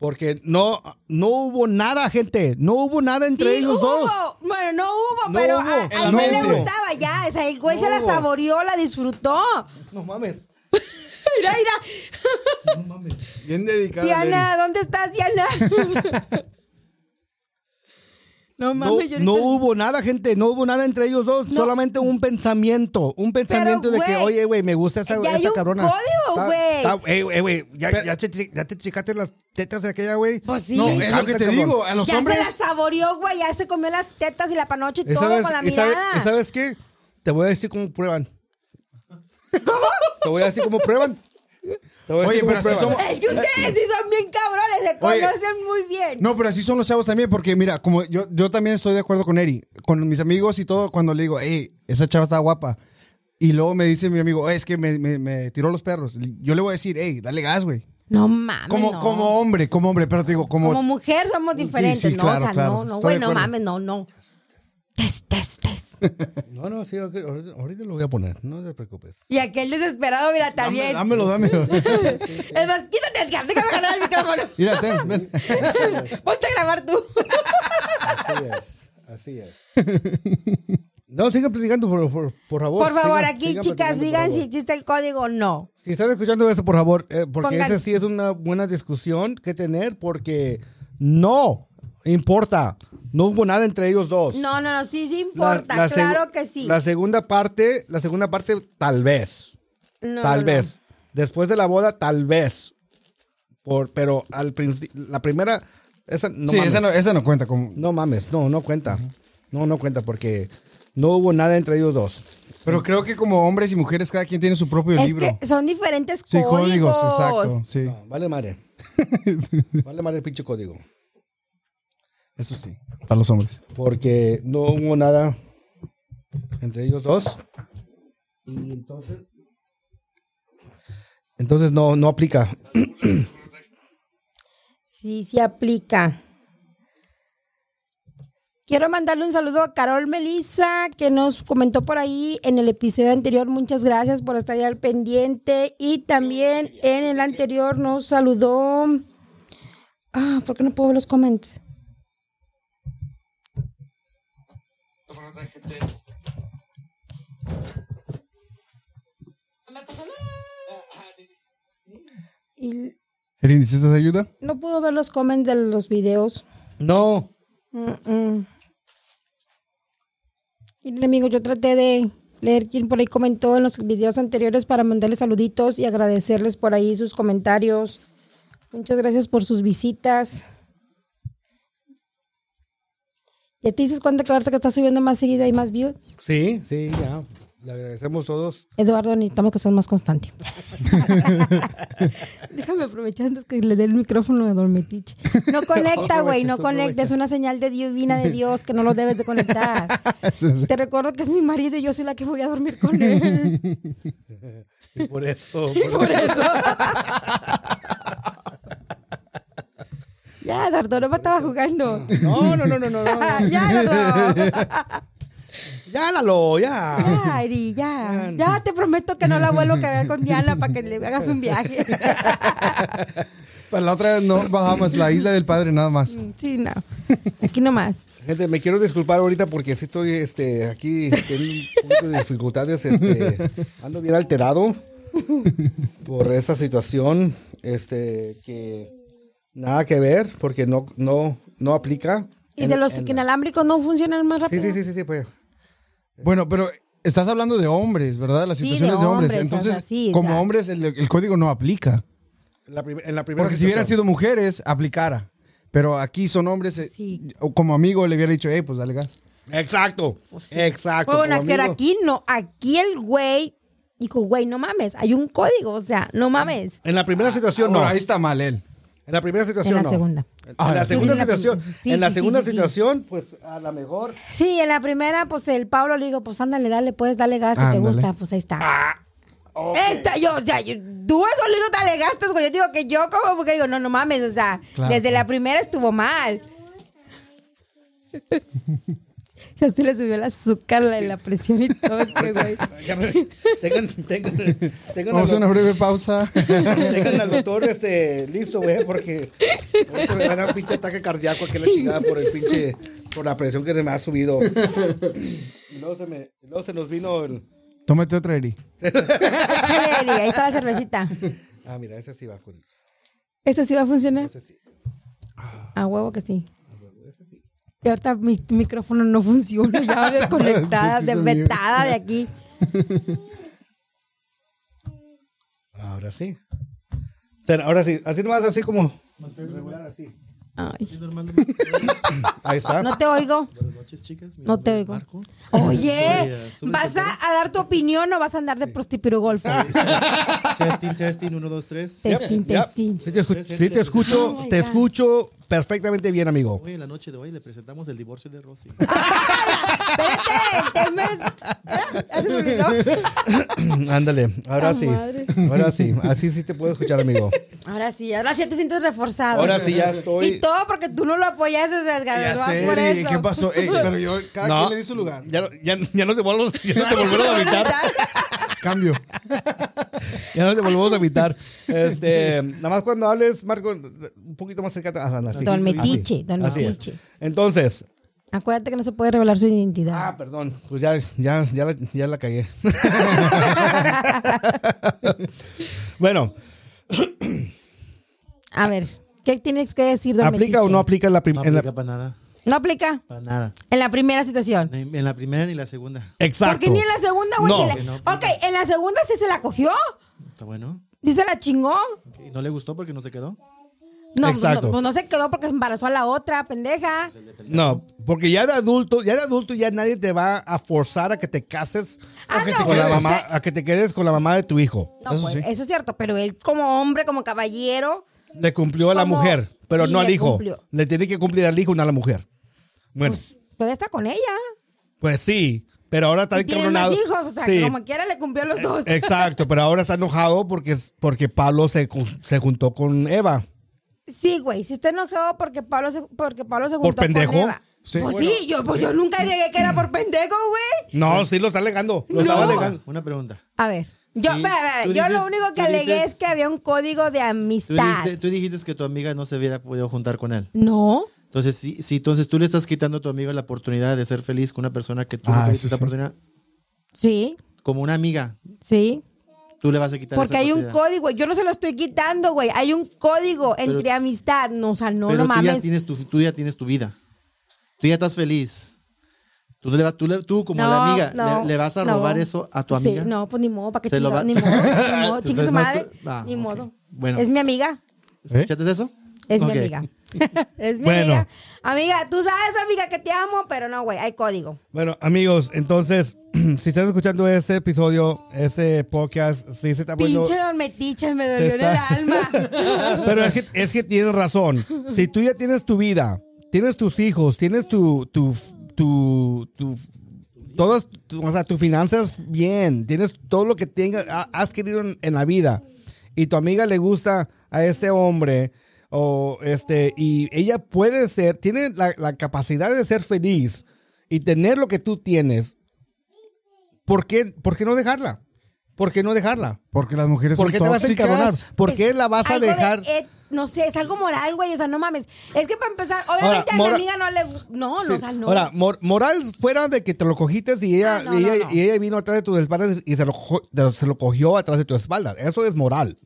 Porque no, no hubo nada, gente. No hubo nada entre Sí, ellos hubo. dos. Bueno, no hubo, No pero hubo. a- al la güey le gustaba ya. O sea, el güey No se la saboreó, la disfrutó. <laughs> No mames. <laughs> Mira, mira. No mames. Bien dedicado. Diana, ¿dónde estás, Diana? <laughs> no No, mames, yo no ahorita- hubo nada, gente. No hubo nada entre ellos dos. No. Solamente un pensamiento. Un pensamiento de que, oye, güey, me gusta esa, ya hay esa un cabrona. código, güey. Ey, ey, güey, ya, ya, te, ya te checaste las tetas de aquella, güey. Pues sí. No, es lo que te cabrón. digo. A los ya hombres. se la saboreó, güey. Ya se comió las tetas y la panoche y ¿Y todo sabes, con la y sabes- mirada. y sabes qué? Te voy a decir cómo prueban. ¿Cómo? Te voy a decir cómo prueban. Oye, pero así somos- Es que ustedes sí son bien cabrones, se Oye. conocen muy bien. No, pero así son los chavos también, porque mira, como yo, yo también estoy de acuerdo con Eri, con mis amigos y todo, cuando le digo, hey, esa chava está guapa. Y luego me dice mi amigo, "Eh, es que me, me- me tiró los perros. Yo le voy a decir, hey, dale gas, güey. No mames. Como, no. como hombre, como hombre, pero te digo, como. Como mujer somos diferentes, sí, ¿no? claro, o sea, claro. no, no, Estoy güey, no mames, no, no. Test, test, test. <laughs> No, no, sí, ok, ahorita, ahorita lo voy a poner. No te preocupes. y aquel desesperado, mira, Dame- también. dámelo, dámelo. <laughs> Es más, quítate, Edgar, déjame ganar el micrófono. <laughs> Mira, ten, ven. Ponte a grabar tú. Así es. Así es. No, sigan platicando, por, por, por favor. Por favor, Sigan- aquí, sigan chicas, digan si existe el código o no. Si están escuchando eso, por favor, eh, porque Pongan- ese sí es una buena discusión que tener, porque no importa. No hubo nada entre ellos dos. No, no, no, sí, sí importa, la claro que sí. La segunda parte, la segunda parte, tal vez. No, tal no, no. vez. Después de la boda, tal vez. Por, pero al principio, la primera, esa no sí, mames. esa no, esa no cuenta como. No mames, no, no cuenta. No, no cuenta porque no hubo nada entre ellos dos. Pero creo que como hombres y mujeres, cada quien tiene su propio Es libro. que son diferentes Sí, códigos. códigos, exacto. Sí, No, vale madre. <laughs> vale madre el pinche código. Eso sí, para los hombres. Porque no hubo nada entre ellos dos. Y entonces. Entonces no, no aplica. <clears throat> Sí, sí aplica. Quiero mandarle un saludo a Carol Melissa, que nos comentó por ahí en el episodio anterior. Muchas gracias por estar ahí al pendiente. Y también en el anterior nos saludó. Ah, ¿por qué no puedo ver los comments? Y Eri, ¿necesitas ayuda? no puedo ver los comments de los videos. No. Miren, amigos, yo traté de leer quién por ahí comentó en los videos anteriores para mandarles saluditos y agradecerles por ahí sus comentarios. Muchas gracias por sus visitas. ¿Ya te dices cuenta que ahorita que estás subiendo más seguido hay más views? Sí, sí, ya. Le agradecemos todos. Eduardo, necesitamos que seas más constante. <laughs> Déjame aprovechar antes que le dé el micrófono a Don Metiche. No <laughs> conecta, güey, no conecta. Es una señal de divina de Dios que no lo debes de conectar. <laughs> Te recuerdo que es mi marido y yo soy la que voy a dormir con él. Y por eso. Por eso. Ya, me estaba jugando. No, no, no, no, no. no. <laughs> ya, Eduardo. <laughs> Ya, Lalo, ya. Ya, Eri, ya. Ya te prometo que no la vuelvo a cargar con Diana para que le hagas un viaje. <laughs> Para la otra vez no bajamos la isla del padre nada más. Sí, no. Aquí nomás. Gente, me quiero disculpar ahorita porque sí estoy este, aquí teniendo un poquito de dificultades. Este, ando bien alterado por esa situación este, que nada que ver porque no, no, no aplica. Y en- de los en- inalámbricos no funcionan más rápido. sí, sí, sí, sí, pues. Bueno, pero estás hablando de hombres, ¿verdad? Las Sí, de situaciones de hombres. hombres, o Entonces, sea, sí, o como hombres, el, el código no aplica. En la, prim- en la primera Porque si hubieran sido mujeres, aplicara. Pero aquí son hombres. eh, Sí. o como amigo le hubiera dicho, hey, pues dale gas. Exacto, exacto. Pues bueno, como pero amigo. aquí no. Aquí el güey dijo, güey, no mames. Hay un código, o sea, no mames. En la primera situación no. Ahora, ahí está mal él. En la primera situación En la no. segunda. En Ah, la sí, segunda situación. sí, en la sí, segunda sí, sí, sí. situación, pues a lo mejor. Sí, en la primera, pues el Pablo le digo, pues ándale, dale, puedes darle gas si te Ándale. gusta, pues ahí está. Ah, ok. Esta, yo, o sea, yo, tú solito te alegaste, güey. Yo digo que yo como porque digo, no, no mames, o sea, Claro, desde la primera estuvo mal. Ya se le subió el azúcar, la, la presión y todo este güey. <laughs> Ya me- tengan, tengan, tengan, Vamos a una breve pausa. tengan al doctor este, listo, güey, porque ahorita me va a dar un pinche ataque cardíaco aquí en la chingada por el pinche, por la presión que se me ha subido. Y luego se, me, y luego se nos vino el. Tómate otra, Eri. Ahí está la cervecita. Ah, mira, ese sí va con. ¿Eso sí va a funcionar? Ese sí. A huevo que sí. Y ahorita mi micrófono no funciona, ya <laughs> desconectada, Sí, sí, desvetada de aquí. <laughs> Ahora sí. Ahora sí, así nomás, así como. Regular, así. Ay, <laughs> Ahí está. no te oigo. Buenas noches, chicas. Mi No te oigo. Marco. Oye, eh, ¿vas a, a dar tu opinión o vas a andar de prostipirogolfo? Testing, testing, 1, 2, 3. Testing, Ya, testing. Sí te, escu- sí te escucho, Oh te escucho perfectamente bien, amigo. Hoy en la noche de hoy le presentamos el divorcio de Rosy. <laughs> Espérate, temes. Ya se me olvidó. <coughs> Ándale, ahora Ah, sí. madre. Ahora sí, así sí te puedo escuchar, amigo. Ahora sí, ahora sí te sientes reforzado. Ahora sí ya estoy. Y todo porque tú no lo apoyaste, Edgar. Ya ¿no? sé, por eso. ¿qué pasó? Ey, pero yo, cada No, quien le di su lugar. Ya, no- ya, ya no te volvemos, ya no te <laughs> volvemos a evitar. Cambio. <laughs> <laughs> Ya no te volvemos a evitar. Este, nada más cuando hables, Marco, un poquito más cerca. así. Don Así. Metiche, don Así. Metiche. Entonces, Acuérdate que no se puede revelar su identidad. ah, perdón, pues ya, ya, ya, la, ya la cagué. <laughs> bueno, A ver, ¿qué tienes que decir, don ¿aplica o no aplica en la No primera? aplica para nada. ¿No aplica? Para nada. En la primera situación. Ni En la primera ni la segunda. Exacto. Porque ni en la segunda, güey. No. se. Ok, en la segunda sí se la cogió. Está bueno. Sí se la chingó. ¿Y no le gustó porque no se quedó? No, pues Exacto. no, pues no se quedó porque se embarazó a la otra, pendeja. No, porque ya de adulto, ya de adulto ya nadie te va a forzar a que te cases Ah, o que no, te con la güey. mamá, a que te quedes con la mamá de tu hijo. No, Eso pues, sí. eso es cierto, pero él como hombre, como caballero, Le cumplió a la Como- mujer, pero sí, no al hijo. cumplió. Le tiene que cumplir al hijo, no a la mujer. Bueno, pues todavía está con ella. pues sí, pero ahora está encabronado. hijos, o sea, Sí, que como quiera le cumplió a los dos. Exacto, pero ahora está enojado porque, es- porque Pablo se, se juntó con Eva. Sí, güey, si está enojado porque Pablo se, porque Pablo se ¿Por juntó pendejo? con Eva. Sí. Pues Bueno, sí, yo, pues yo nunca llegué que era por pendejo, güey. No, sí lo está alegando. Lo estaba No. alegando. Una pregunta. A ver, yo, Sí, yo dices- lo único que alegué dices- es que había un código de Tú amistad. dijiste, tú dijiste que tu amiga no se hubiera podido juntar con él. No. Entonces, sí, sí, entonces tú le estás quitando a tu amiga la oportunidad de ser feliz con una persona que tú Ah, no esa sí. oportunidad. Sí, Como una amiga, sí. tú le vas a quitar Porque esa hay un código, yo no se lo estoy quitando, güey. Hay un código entre amistad. No, o sea, no, Pero no tú ya, mames. tienes tu, tú ya tienes tu vida. Tú ya estás feliz. Tú, le, va- tú, le- tú como No, la amiga, no, le, le vas a no. robar eso a tu Sí, amiga. no, pues ni modo, ¿para qué chingado? va- Ni <laughs> modo, ni modo, chingue su madre. ah, ni modo. Bueno. Es mi amiga. ¿Escuchaste eso? Es mi amiga. <laughs> Es mi Bueno. amiga. Amiga, tú sabes, amiga, que te amo, pero no, güey, hay código. Bueno, amigos, entonces, <clears throat> si están escuchando ese episodio, ese podcast, sí se está poniendo... Pinche don Metiche, me dolió en el alma. <laughs> Pero es que, es que tienes razón. Si tú ya tienes tu vida, tienes tus hijos, tienes tu, tu, tu, tu- todas, tu- o sea, tus finanzas bien, tienes todo lo que tengas, ha- has querido en, en la vida, y tu amiga le gusta a ese hombre, o este, y ella puede ser, tiene la, la capacidad de ser feliz y tener lo que tú tienes, ¿por qué, por qué no dejarla? ¿Por qué no dejarla? Porque las mujeres ¿Por son qué te vas a? ¿por qué la vas a de dejar? No sé, es algo moral, güey. O sea, no mames. Es que para empezar, obviamente Ahora, a mora- mi amiga no le. gu- No, no, o sea, no. Ahora, mor- moral fuera de que te lo cogiste y ella, Ah, no, y, ella, no, no. y ella vino atrás de tus espaldas y se lo, jo- de- se lo cogió atrás de tu espalda. Eso es moral.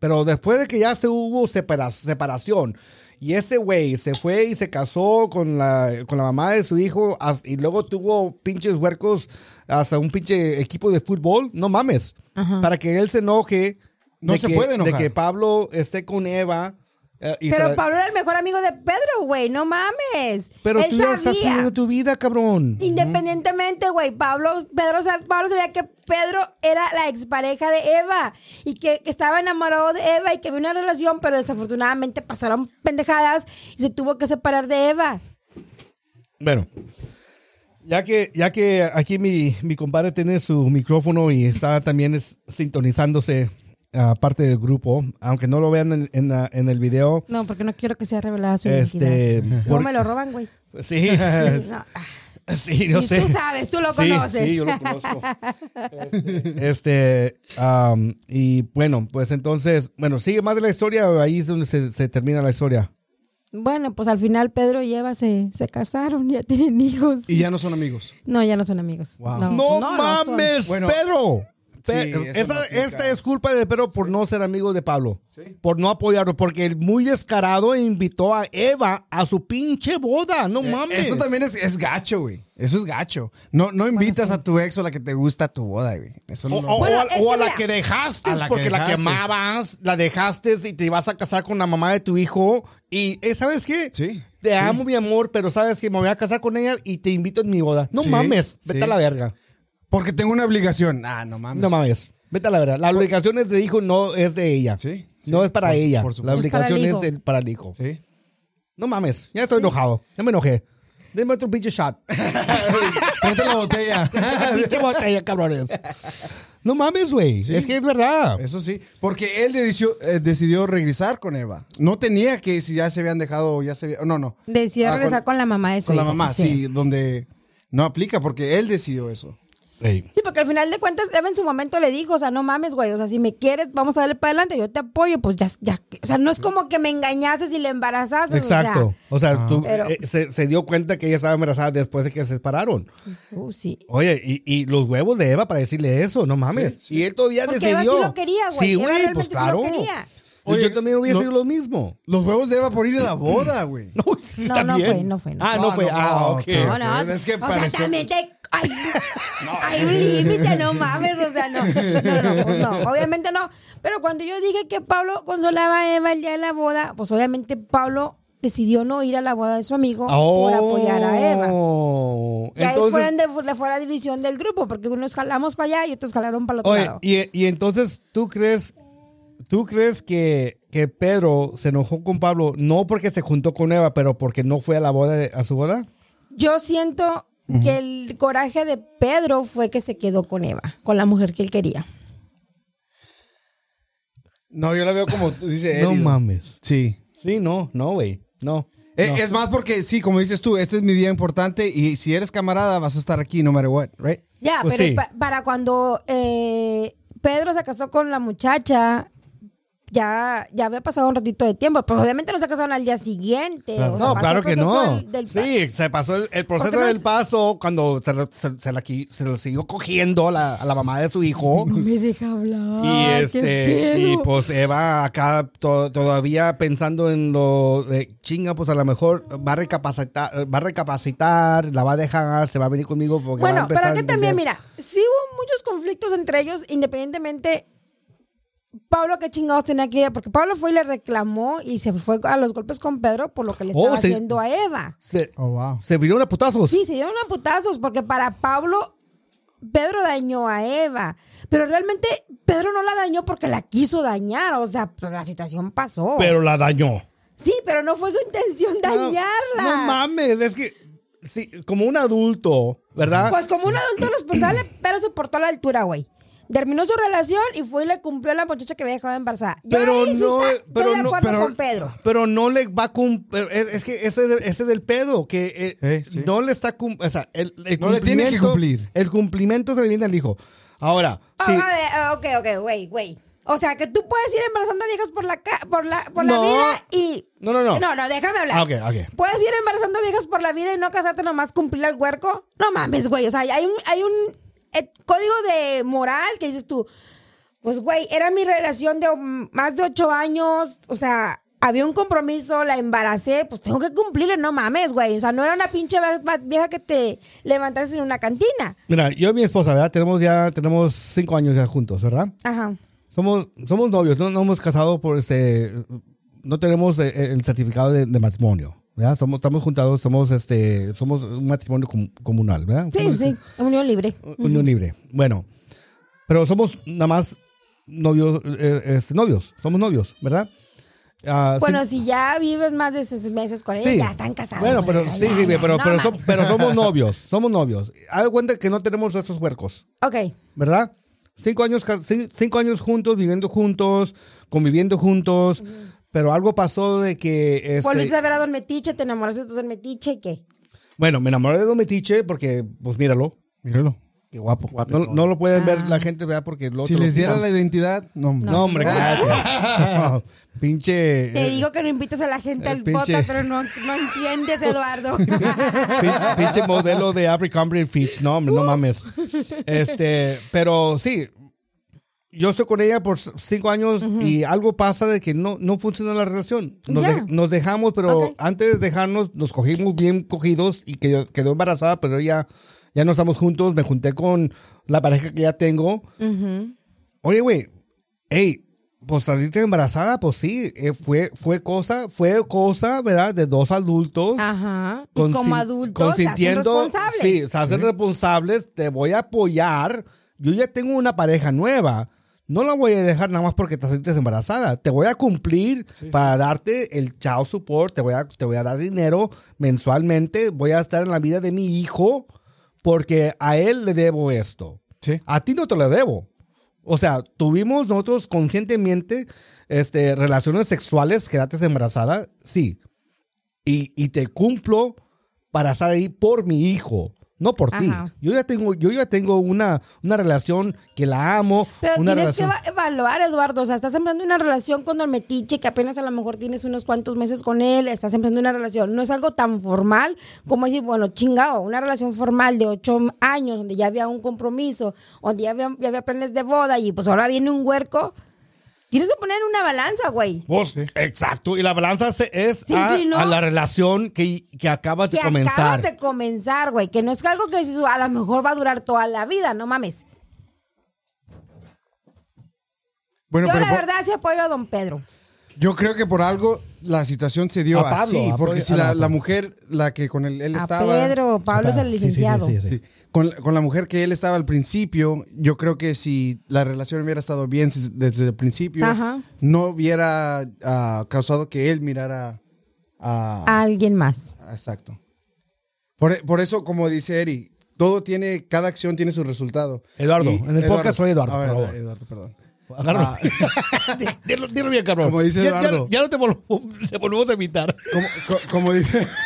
Pero después de que ya se hubo separa- separación y ese güey se fue y se casó con la, con la mamá de su hijo as- y luego tuvo pinches huercos hasta un pinche equipo de fútbol, no mames. Para que él se enoje. No de se que- puede De enojar. que Pablo esté con Eva. eh, y pero Pablo era el mejor amigo de Pedro, güey. No mames. pero Él tú ya estás sabía. tu vida, cabrón. Independientemente, güey, Pablo, Pedro, Pablo sabía que Pedro era la expareja de Eva y que, que estaba enamorado de Eva y que había una relación, pero desafortunadamente pasaron pendejadas y se tuvo que separar de Eva. Bueno, ya que, ya que aquí mi, mi compadre tiene su micrófono y está también es, sintonizándose a parte del grupo, aunque no lo vean en, en la- en el video. No, porque no quiero que sea revelada su Este, identidad. por- No me lo roban, güey. Sí, <laughs> No, sí, yo Sí, sé. tú sabes, tú lo Sí, conoces. Sí, yo lo conozco. Este, este, y bueno, pues entonces, bueno, sigue más de la historia, ahí es donde se, se termina la historia. Bueno, pues al final Pedro y Eva se, se casaron, ya tienen hijos. Y ya no son amigos. No, ya no son amigos. Wow. No, no, no son. mames, Bueno, Pedro. Sí, esa- no esta es culpa de Pedro por no ser amigo de Pablo. Sí. Por no apoyarlo. Porque el muy descarado invitó a Eva a su pinche boda. No mames. Eh, Eso también es, es gacho, güey. Eso es gacho. No, no invitas a tu ex o la que te gusta a tu boda, güey. Eso no. O, o- Bueno, o es o que a la que dejaste, A la que porque la dejaste. quemabas, la dejaste y te ibas a casar con la mamá de tu hijo. Y, eh, ¿sabes qué? Sí, Te sí. amo, mi amor, pero ¿sabes que Me voy a casar con ella y te invito en mi boda. No Sí, mames, vete sí. a la verga. Porque tengo una obligación. Ah, no mames. No mames. Vete a la verdad. La obligación es de hijo, no es de ella. Sí, sí, no es para por ella. por la supuesto. Es para el obligación hijo. es el- para el hijo. Sí. No mames. Ya estoy enojado. Ya me enojé. Deme otro pinche shot. <laughs> Tráete la botella. <laughs> pinche botella, cabrones. No mames, güey. Sí. Es que es verdad. Eso sí. Porque él decidió, eh, decidió regresar con Eva. No tenía que si ya se habían dejado o ya se había- No, no. Decidió Ah, regresar con, la mamá de su Con la mamá, sí. donde no aplica porque él decidió eso. Sí, porque al final de cuentas, Eva en su momento le dijo, o sea, no mames, güey, o sea, si me quieres, vamos a darle para adelante, yo te apoyo, pues ya, ya, o sea, no es como que me engañases y le embarazases, Exacto. O sea, tú, Pero- eh, se, se dio cuenta que ella estaba embarazada después de que se separaron. uh, sí. Oye, y, y los huevos de Eva para decirle eso, no mames. Y él todavía Porque decidió. Eva sí lo quería, güey. Sí, güey, pues sí lo claro. quería. Oye, yo también hubiera no- sido lo mismo. Los huevos de Eva por ir a la boda, güey. <laughs> No, No, no bien. fue, no fue, no Ah, fue. no No, fue. no, ah, ok. No, no, Es que o sea, también te- hay, hay un límite, no mames, o sea, no, no, no, no, obviamente no. Pero cuando yo dije que Pablo consolaba a Eva el día de la boda, pues obviamente Pablo decidió no ir a la boda de su amigo por apoyar a Eva. Oh, Y ahí fue donde le fue la división del grupo, porque unos jalamos para allá y otros jalaron para el otro oye, lado. y, y entonces tú crees, tú crees que, que Pedro se enojó con Pablo no porque se juntó con Eva, pero porque no fue a la boda, a su boda? Yo siento que el coraje de Pedro fue que se quedó con Eva, con la mujer que él quería. No, yo la veo como dice No Erido. mames. Sí. Sí, no, no, güey. No. Eh, no. Es más porque, sí, como dices tú, este es mi día importante y si eres camarada vas a estar aquí no matter what, right? Ya, Pues pero sí. pa- para cuando eh, Pedro se casó con la muchacha, ya, ya había pasado un ratito de tiempo. Pues obviamente no se casaron al día siguiente. o sea, no, claro que no. del- del- sí, se pasó el, el proceso no del es- paso cuando se, se- se la, se lo siguió cogiendo la- a la mamá de su hijo. <laughs> No me deja hablar. Y este, y pues Eva acá to- todavía pensando en lo de chinga, pues a lo mejor va a recapacitar, va a recapacitar, la va a dejar, se va a venir conmigo porque va a Bueno, pero que también, mira, sí hubo muchos conflictos entre ellos, independientemente. Pablo qué chingados tenía que ir, porque Pablo fue y le reclamó y se fue a los golpes con Pedro por lo que le Oh, estaba haciendo a Eva. Se, Oh, wow. se vieron a putazos. Sí, se dieron a putazos, porque para Pablo, Pedro dañó a Eva. Pero realmente Pedro no la dañó porque la quiso dañar. O sea, pues, la situación pasó. Pero la dañó. sí, pero no fue su intención dañarla. No, no mames, es que sí, como un adulto, ¿verdad? Pues como un adulto responsable, <clears throat> pero se portó a la altura, güey. Terminó su relación y fue y le cumplió a la muchacha que había dejado embarazada. Yo pero ahí sí no, está- estoy pero de no, acuerdo pero, con Pedro. pero no le va a cumplir. Es, que ese, es el- ese es el pedo, que eh, Eh, sí. no le está cum- o sea, el, el No le tiene que cumplimiento- cumplir. El cumplimiento se le viene al hijo. Ahora, Ah, sí, a ver, ah, ok, ok, güey, güey. O sea, que tú puedes ir embarazando a viejas por la, ca- por la, por la No. vida y... No, no, no. No, no, déjame hablar. Ah, ok, ok. ¿Puedes ir embarazando a viejas por la vida y no casarte nomás cumplir el huerco? No mames, güey. O sea, hay un, hay un eh, código de moral que dices tú, pues, güey, era mi relación de más de ocho años, o sea... Había un compromiso, la embaracé, pues tengo que cumplirle, no mames, güey. O sea, no era una pinche vie- vieja que te levantaste en una cantina. mira, yo y mi esposa, ¿verdad? Tenemos ya, tenemos cinco años ya juntos, ¿verdad? Ajá. Somos, somos novios, no, no hemos casado por ese, no tenemos eh, el certificado de, de matrimonio, ¿verdad? Somos, estamos juntados, somos este, somos un matrimonio com- comunal, ¿verdad? Sí, sí, unión libre. Unión libre. Bueno, pero somos nada más novios, eh, este, novios, somos novios, ¿verdad? Ah, Bueno, sí- si ya vives más de seis meses con ella, sí. ya están casados. Bueno, pero sí, ya, sí, ya, pero, no pero, so- mames. pero <laughs> somos novios, somos novios. Haz de cuenta que no tenemos estos huercos, Ok. ¿verdad? Cinco años, cinco años juntos, viviendo juntos, conviviendo juntos, pero algo pasó de que... este, Volviste a ver a Don Metiche, te enamoraste de Don Metiche y qué. bueno, me enamoré de Don Metiche porque, pues míralo, Míralo. qué guapo. No, no lo pueden ver Ah. la gente, ¿verdad? Porque luego Si lo les diera la identidad, no. No, hombre. <laughs> No, pinche. Te eh, digo que no invites a la gente al pinche- podcast, pero no, no entiendes, <laughs> Eduardo. pin- pinche modelo de Abercrombie Fitch. No, hombre, no mames. Este, pero sí. Yo estoy con ella por cinco años y algo pasa de que no, no funciona la relación. Nos, Ya. de- nos dejamos, pero Ok. antes de dejarnos, nos cogimos bien cogidos y quedó, quedó embarazada, pero ya, ya no estamos juntos. Me junté con la pareja que ya tengo. Oye, güey, hey, pues salirte embarazada, pues sí, eh, fue, fue cosa, fue cosa, ¿verdad? De dos adultos. Ajá. Y como adultos, se hacen consintiendo, responsables. Sí, se hacen responsables, te voy a apoyar. Yo ya tengo una pareja nueva. No la voy a dejar nada más porque te sientes embarazada. Te voy a cumplir para darte el child support, te voy, a, te voy a dar dinero mensualmente, voy a estar en la vida de mi hijo porque a él le debo esto. Sí. A ti no te lo debo. O sea, tuvimos nosotros conscientemente este, relaciones sexuales, quedaste embarazada, sí. Y, y te cumplo para estar ahí por mi hijo, no por ti. Yo ya tengo, yo ya tengo una, una relación que la amo. Pero una tienes que relación- evaluar, Eduardo. O sea, estás empezando una relación con Don Metiche, que apenas a lo mejor tienes unos cuantos meses con él. Estás empezando una relación. No es algo tan formal como decir, bueno, chingado, una relación formal de ocho años, donde ya había un compromiso, donde ya había, ya había planes de boda y pues ahora viene un huerco. Tienes que poner en una balanza, güey. Pues, Exacto. Y la balanza se- es Sí, a, sí, ¿no? a la relación que, que acabas de Que comenzar. acabas de comenzar, güey. Que no es algo que dices, a lo mejor va a durar toda la vida, no mames. Bueno, Yo pero la verdad sí apoyo a Don Pedro. Yo creo que por algo la situación se dio A Pablo, así. a Porque Pablo- si a la, la- la mujer, la que con él, él A estaba. Pedro, Pablo es el Sí, sí, sí, licenciado. sí, sí. Sí, Con, con la mujer que él estaba al principio, yo creo que si la relación hubiera estado bien desde el principio, Ajá. no hubiera ah, causado que él mirara a... A alguien más. Exacto. Por, por eso, como dice Eri, todo tiene, cada acción tiene su resultado. Eduardo, en el podcast soy Eduardo, ver, por favor. Eduardo, perdón. Agárrame. Ah. <laughs> dilo, dilo bien, cabrón. Como dice Ya- ya- Eduardo. Ya, no te, volvemos, te volvemos a invitar. Como, co- como dice... <laughs>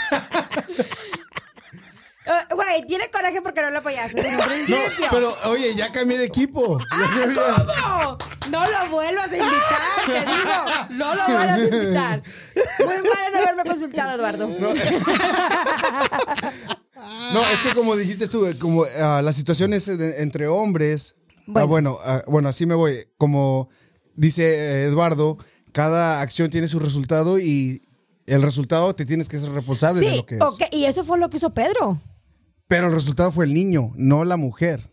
Eh, Güey, tiene coraje porque no lo apoyaste desde el No, pero oye, ya cambié de equipo. Cambié- ¿Cómo? No lo vuelvas a invitar, te digo. No lo vuelvas a invitar. Muy mal no haberme consultado, Eduardo. No, es que como dijiste tú, eh, como ah, la situación es de- entre hombres. Bueno. Bueno, bueno, ah, bueno, así me voy. Como dice eh, Eduardo, cada acción tiene su resultado y el resultado te tienes que ser responsable de lo que es. y eso fue lo que hizo Pedro. Pero el resultado fue el niño, no la mujer.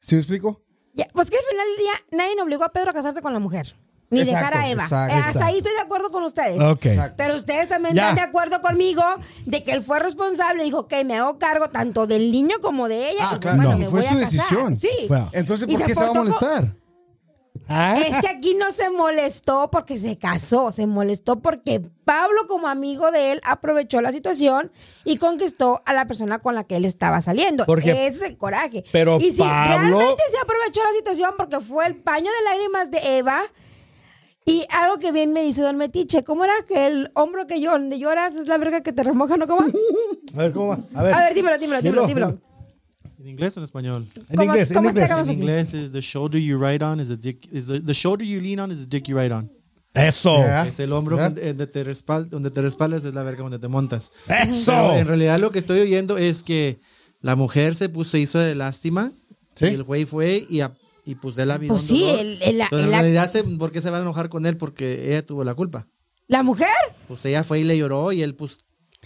¿Sí me explico? Ya, pues que al final del día nadie obligó a Pedro a casarse con la mujer. Ni Exacto, dejar a Eva. exacto, Eh, hasta exacto. ahí estoy de acuerdo con ustedes. Pero ustedes también Ya. están de acuerdo conmigo de que él fue responsable. Dijo, ok, me hago cargo tanto del niño como de ella. Ah, y claro. bueno, No. me Fue voy su a decisión. Sí. Entonces, Y ¿por qué se va a molestar? ¿Ah? Es que aquí no se molestó porque se casó, se molestó porque Pablo como amigo de él aprovechó la situación y conquistó a la persona con la que él estaba saliendo. Porque- Ese es el coraje. pero y Pablo- realmente se aprovechó la situación porque fue el paño de lágrimas de Eva. Y algo que bien me dice Don Metiche, ¿cómo era que el hombro que yo, donde lloras es la verga que te remoja, no cómo? <laughs> A ver, ¿cómo va? A ver. A ver, dímelo, dímelo, dímelo, dímelo. ¿En inglés o en español? En ¿Cómo- inglés, en cómo te inglés. En inglés is the shoulder you ride on is the dick is the, the shoulder you lean on is the dick you ride on. Eso. Ya. Es el hombro donde donde te, respal- donde te respaldas es la verga donde te montas. Eso. Pero en realidad lo que estoy oyendo es que la mujer se puso, se hizo de lástima Sí. y el güey fue y, a- y pues él la vio Pues sí, dolor. el- el- Entonces, el- en realidad, se- ¿por qué se van a enojar con él? Porque ella tuvo la culpa. ¿La mujer? Pues ella fue y le lloró y él pues...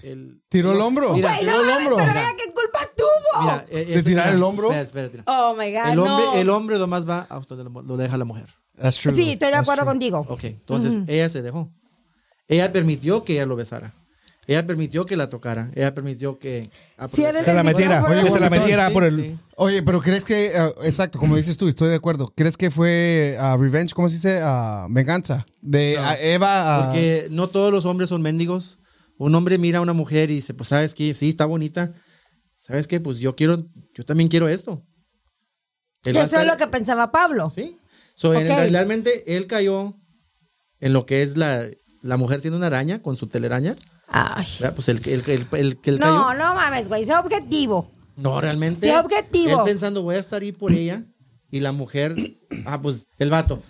él- Tiró el hombro. Mira, Güey, tiró no el mames, hombro. pero Mira. vea qué culpa tuvo. Mira, ¿De ese- tirar mira, el hombro? Espera, espera, espera. oh my God. El hombre, no. el hombre nomás va a donde lo, lo deja la mujer. That's true. Sí, estoy de acuerdo contigo. Ok, entonces ella se dejó. Ella permitió que ella lo besara. Ella permitió que la tocara. Ella permitió que... Si eres Se la metiera. micrófono, que se la bueno, metiera sí, por el. sí. Oye, pero ¿crees que, eh, exacto, como dices tú, estoy de acuerdo, ¿crees que fue ah, revenge, cómo se dice? Ah, venganza. De No, Eva. Porque no todos los hombres son mendigos. Un hombre mira a una mujer y dice, pues sabes qué, sí, está bonita. ¿Sabes qué? Pues yo quiero, yo también quiero esto. Él eso es lo que pensaba Pablo. Sí. So, en- realmente él cayó en lo que es la, la mujer siendo una araña con su telaraña. Ay. ¿verdad? Pues el, el, el, el, que No, cayó. no mames, güey, sé objetivo. No, realmente. Sé objetivo. Él pensando, voy a estar ahí por ella. Y la mujer, <clears throat> ah, pues el vato,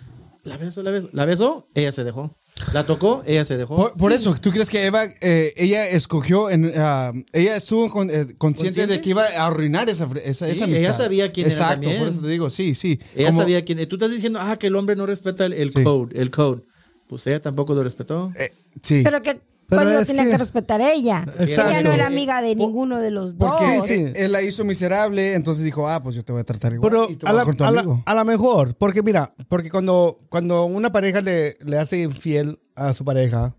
la besó, la besó. La besó, ella se dejó. La tocó, ella se dejó. Por, por eso, ¿tú crees que Eva, eh, ella escogió, en, ah, ella estuvo con- eh, consciente ¿Consciente? de que iba a arruinar esa, esa, Sí, esa ella amistad? sabía quién era Exacto, por eso te digo, sí, sí. Ella Como- sabía quién. Tú estás diciendo, ah, que el hombre no respeta el, el Sí. code, el code. Pues ella tampoco lo respetó. eh, sí. Pero que Pero pues lo tenía que- que respetar ella. Exacto. Ella no era amiga de ninguno de los dos. Porque sí. él la hizo miserable, entonces dijo, ah, pues yo te voy a tratar igual. Pero y te a la, con tu a la- amigo. a la mejor, porque mira, porque cuando, cuando una pareja le, le hace infiel a su pareja,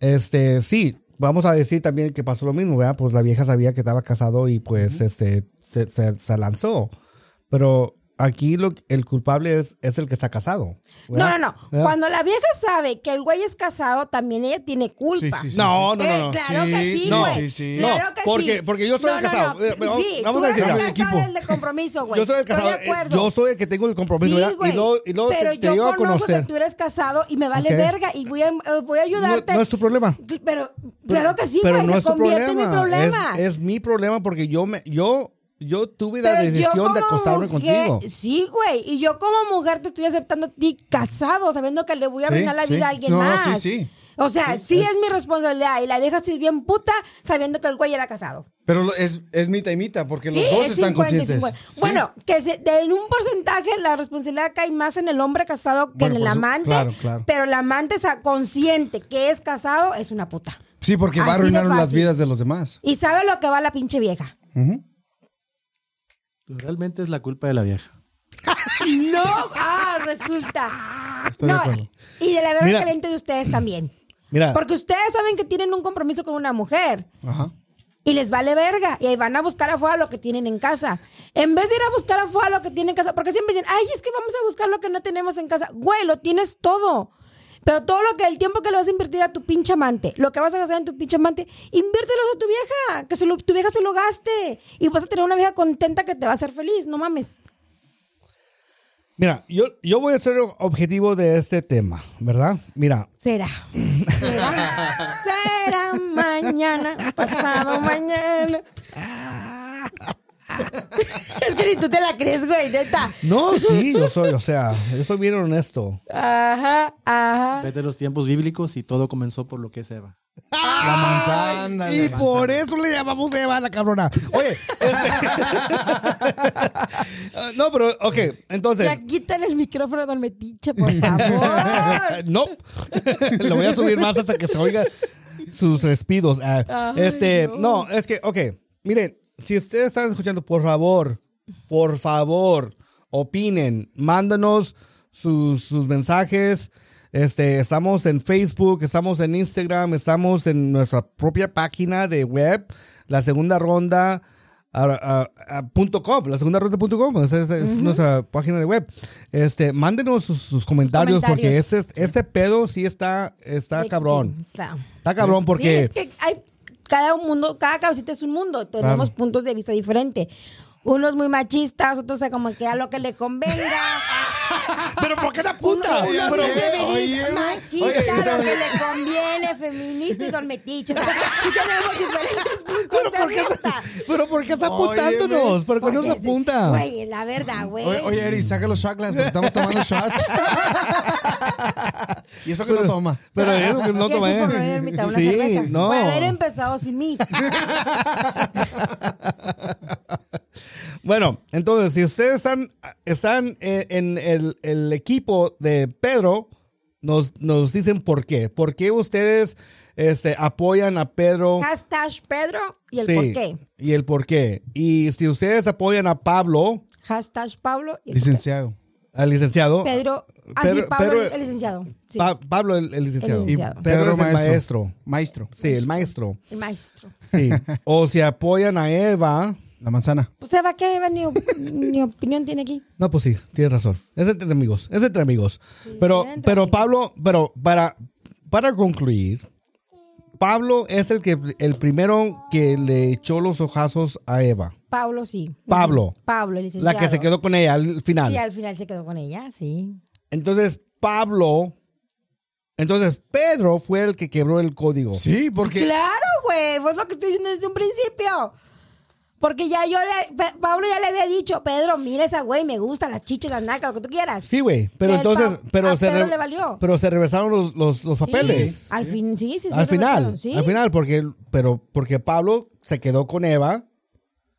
este, sí, vamos a decir también que pasó lo mismo, ¿verdad? Pues la vieja sabía que estaba casado y pues este, se, se- se lanzó. Pero aquí lo, el culpable es, es el que está casado. No, ¿verdad? no, no. ¿verdad? Cuando la vieja sabe que el güey es casado, también ella tiene culpa. Sí, sí, sí. No, no, no, Eh, no. claro Sí, que sí, no, güey. sí, sí. Claro No, que porque- sí. porque yo soy No, el casado. no. Eh, vamos- Sí, vamos tú a eres decir el algo. casado el de compromiso, güey. Yo soy el Estoy casado. de eh, acuerdo. Yo soy el que tengo el compromiso, Sí, ¿verdad? güey. Y luego, y luego pero te, te yo a conozco conocer. que tú eres casado y me vale verga y voy a, eh, voy a ayudarte. No- no es tu problema. Pero claro que sí, pero güey, no se es tu convierte problema. en mi problema. Es, es mi problema porque yo me yo yo tuve la Pero decisión de acostarme mujer- contigo. Sí, güey. Y yo como mujer te estoy aceptando a ti casado, sabiendo que le voy a Sí, arruinar la sí. vida a alguien No, más. sí, sí. O sea, sí, es mi responsabilidad. Y la vieja sí es bien puta sabiendo que el güey era casado. Pero es, es mitad y mitad, porque los dos es están 50 y conscientes. 50. Sí. Bueno, que se- de- en un porcentaje la responsabilidad cae más en el hombre casado que Bueno, en el su- amante. claro, claro. Pero el amante sa- consciente que es casado es una puta. Sí, porque va a arruinar las vidas de los demás. Y sabe lo que va la pinche vieja. Realmente es la culpa de la vieja. <laughs> No, ah, resulta. Estoy no, y de la Mira. caliente de ustedes también. Mira, Porque ustedes saben que tienen un compromiso con una mujer Ajá. y les vale verga y ahí van a buscar afuera lo que tienen en casa. En vez de ir a buscar afuera lo que tienen en casa, porque siempre dicen, ay, es que vamos a buscar lo que no tenemos en casa. Güey, lo tienes todo. Pero todo lo que, el tiempo que le vas a invertir a tu pinche amante, lo que vas a gastar en tu pinche amante, inviértelo a tu vieja, que se lo- tu vieja se lo gaste. Y vas a tener una vieja contenta que te va a hacer feliz, no mames. mira, yo yo voy a ser objetivo de este tema, ¿verdad? Mira, Será. Será. <laughs> Será mañana, pasado mañana. <laughs> Es que ni tú te la crees, güey, neta. no, sí, yo soy, o sea, yo soy bien honesto. Ajá, ajá. Vete a los tiempos bíblicos y todo comenzó por lo que es Eva. La manzana. Y la por eso le llamamos Eva a la cabrona. Oye, ese- <laughs> no, pero, ok, entonces. Ya quítale el micrófono Don Metiche, por favor. <laughs> no. Lo voy a subir más hasta que se oiga sus respidos. Ah, Ay, este, no. no. es que, ok, miren, si ustedes están escuchando, por favor, por favor, opinen, mándanos sus, sus mensajes. Este, estamos en Facebook, estamos en Instagram, estamos en nuestra propia página de web, la segunda ronda. a- a- a punto .com, la segunda ronda punto .com, es, es nuestra página de web. Este, mándenos sus, sus comentarios, porque ese, ese pedo sí está, está cabrón. está. Cabrón Sí, porque es que hay cada un mundo, cada cabecita es un mundo. Tenemos Claro. puntos de vista diferentes. Unos muy machistas, otros como que a lo que le convenga. <laughs> Pero ¿por qué la Uno, puta? uno Pero- feminista, oye, machista, oye, lo que le conviene, feminista y don metiche. Tenemos diferentes <laughs> puntos de vista. Pero ¿por qué está apuntándonos? ¿Por qué no Porque se es- apunta? Güey, la verdad, güey. Oye, oye, Eri, saca los glass porque estamos tomando <laughs> shots. y eso que no toma. Pero eso que no Que tomé. sí, por Sí, cerveza. no. Por haber empezado sin mí. <laughs> Bueno, entonces, si ustedes están, están en, en el, el equipo de Pedro, nos, nos dicen por qué. ¿Por qué ustedes este, apoyan a Pedro? Hashtag Pedro y el Sí, por qué. Y el por qué. Y si ustedes apoyan a Pablo, Hashtag Pablo y el Licenciado. al licenciado. Pedro. Ah, sí, Pablo el licenciado. Sí, Pa- Pablo el, el licenciado. El Y. Pedro, es el maestro. Maestro. Sí, el maestro. el maestro. Sí. o si apoyan a Eva. La manzana. Pues Eva, ¿qué Eva ni, op- ni opinión tiene aquí? No, pues sí, tienes razón. Es entre amigos, es entre amigos. pero, entre pero amigos. Pablo, pero para, para concluir, Pablo es el que el primero que le echó los ojazos a Eva. Pablo sí. Pablo. Pablo, el licenciado. La que se quedó con ella al final. Sí, al final se quedó con ella, sí. Entonces, Pablo. Entonces, Pedro fue el que quebró el código. Sí, porque. Claro, güey, fue lo que estoy diciendo desde un principio. Porque ya yo le, Pablo ya le había dicho, Pedro, mira esa güey, me gustan las chichas, las nalgas, lo que tú quieras. Sí, güey. Pero entonces, pero se, Pedro re- le valió. pero se reversaron los, los, los Sí, papeles. Al fin, sí, sí, sí. al final, Sí. al final, porque, pero, porque Pablo se quedó con Eva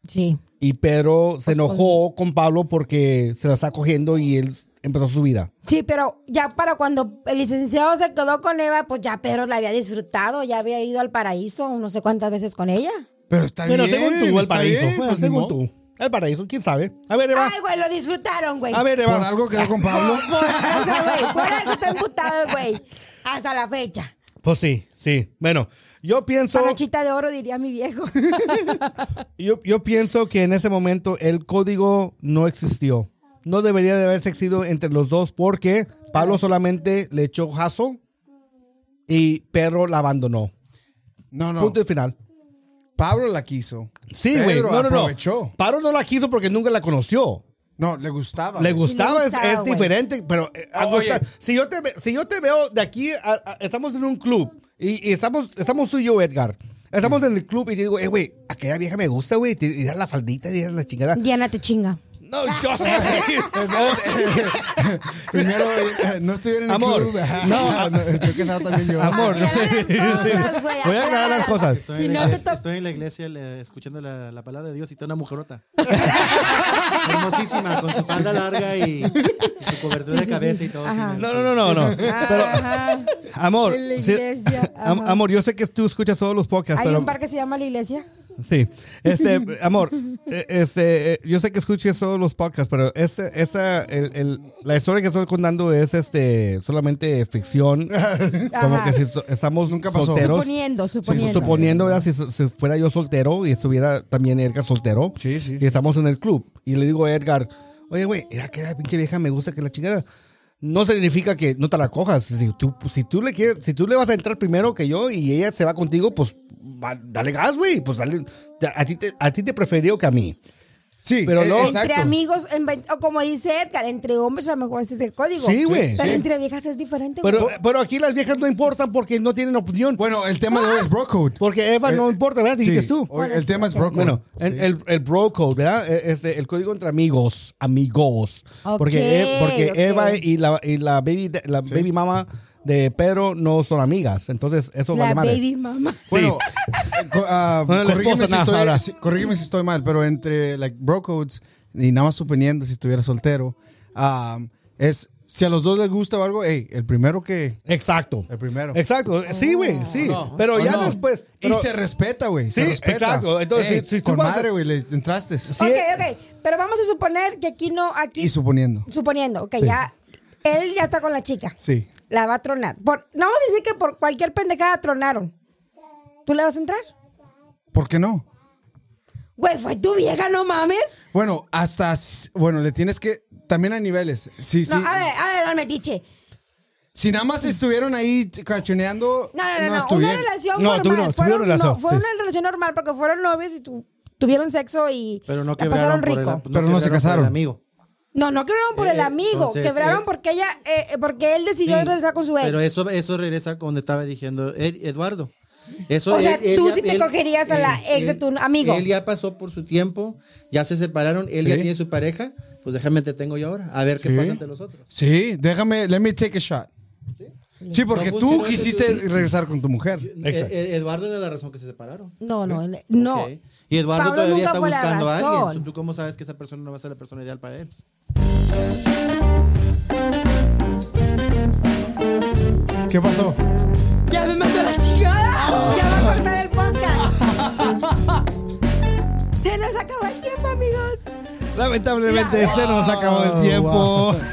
Sí. y Pedro se Pues, enojó con Pablo porque se la está cogiendo y él empezó su vida. Sí, pero ya para cuando el licenciado se quedó con Eva, pues ya Pedro la había disfrutado, ya había ido al paraíso no sé cuántas veces con ella. Pero está Bueno, bien. según tú, el paraíso. bien, Bueno, pues, según tú. El paraíso, quién sabe. A ver, Eva. Ay, güey, lo disfrutaron, güey. A ver, Eva. Por algo quedó con Pablo. Por, por eso, güey, por algo está emputado, güey. Hasta la fecha. Pues sí, sí. Bueno, yo pienso, Panochita de oro, diría mi viejo. <laughs> yo, yo pienso que en ese momento el código no existió. No debería de haberse existido entre los dos porque Pablo solamente le echó jazo y Pedro la abandonó. No, no. Punto y final. Pablo la quiso. Sí, güey. Pedro No, aprovechó. Pablo no la quiso porque nunca la conoció. No, le gustaba. Le gustaba, es- gustaba, es, güey. diferente, pero eh, a Oye. gustar. si yo te si yo te veo de aquí, a- a- estamos en un club y, y estamos, estamos tú y yo, Edgar. Estamos en el club y te digo, eh, güey, aquella vieja me gusta, güey. Y la faldita y la chingada. Diana te chinga. No, yo sé, güey. <laughs> Primero, eh, no estuviera en el Amor, club. no. no, estoy casado también yo. Amor, voy a aclarar las cosas. Estoy, Si en, la no te iglesia, to- estoy en la iglesia le- escuchando la, la palabra de Dios y está una mujerota. <laughs> Hermosísima, con su falda larga y, y su cobertura Sí, sí, de cabeza sí. y todo. No, no, no, no, no. Pero, amor, la iglesia, amor, yo sé que tú escuchas todos los podcasts, Hay pero un bar que se llama La Iglesia. Sí, este, amor, este, yo sé que escuches todos los podcasts, pero esa, el, el- la historia que estoy contando es este, solamente ficción, <laughs> como que si estamos Nunca pasó. solteros. Suponiendo, Sí, suponiendo. suponiendo, ¿verdad? si, si fuera yo soltero y estuviera también Edgar soltero, Sí, sí. y estamos en el club, y le digo a Edgar, oye, güey, era que la pinche vieja me gusta que la chingada. No significa que no te la cojas. Si tú, si tú le quieres, si tú le vas a entrar primero que yo y ella se va contigo, pues va- dale gas, güey. Pues dale, a ti te, a ti te preferió que a mí. Sí, Pero eh, no- exacto. Entre amigos, en o como dice Edgar, entre hombres a lo mejor ese es el código. Sí, güey. Pero Sí. entre viejas es diferente, güey. Pero, pero aquí las viejas no importan porque no tienen opinión. Bueno, el tema de hoy es bro code. Porque Eva no Eh, importa, ¿verdad? Dijiste sí, tú. hoy Bueno, el sí, tema es bro code. Bueno, el, el, el bro code, ¿verdad? E- Este, el código entre amigos, amigos. Ok, porque e- porque ok. Eva y la, y la baby la baby mama de Pedro no son amigas. Entonces, eso La vale madre. baby mama. Bueno, ah, <laughs> Bueno, la corrígeme, esposa, si no, estoy, ahora. corrígeme si estoy mal, pero entre like bro codes y nada más suponiendo si estuviera soltero, ah, es si a los dos les gusta o algo, hey, el primero que. Exacto. El primero. Exacto. Sí, güey, sí. Pero ¿O ya no? después. y se respeta, güey. se respeta. exacto. Entonces, si- si tú con vas a- madre, güey, le entraste. Sí. Ok, ok. Pero vamos a suponer que aquí no, aquí. Y suponiendo. suponiendo, ok, ya. Él ya está con la chica. Sí. La va a tronar. Por, no vamos a decir que por cualquier pendejada tronaron. ¿Tú le vas a entrar? ¿Por qué no? Güey, fue tu vieja, no mames. Bueno, hasta. Bueno, le tienes que. También hay niveles. Sí, sí. No, a ver, a ver, don Metiche. Si nada más estuvieron ahí cachoneando. No, no, no, no. Una relación No, normal. tuvieron- fueron, relación, no, fue sí. una relación normal porque fueron novios y tu- tuvieron sexo y Pero no la pasaron rico. Pero no se casaron. amigo. No, no quebraron por el Eh, amigo. entonces, quebraron eh, porque ella, eh, porque él decidió Sí, regresar con su ex. Pero eso, eso regresa donde estaba diciendo Ed- Eduardo. Eso O sea, tú ya- sí te cogerías a la ex de tu amigo. Él ya pasó por su tiempo, ya se separaron, él ya tiene su pareja, pues déjame te tengo yo ahora, a ver qué Sí. pasa entre los otros. Sí, déjame, let me take a shot. Sí, porque No tú quisiste regresar con tu mujer. Exacto. Eh, eh, Eduardo era la razón que se separaron. No, no, no. Y Eduardo Pablo todavía está buscando a alguien. ¿Tú cómo sabes que esa persona no va a ser la persona ideal para él? ¿Qué pasó? Ya me mandó la chingada. Ya va a cortar el podcast. Se nos acabó el tiempo, amigos. Lamentablemente Ya. se nos acabó el Oh, tiempo. wow. <laughs>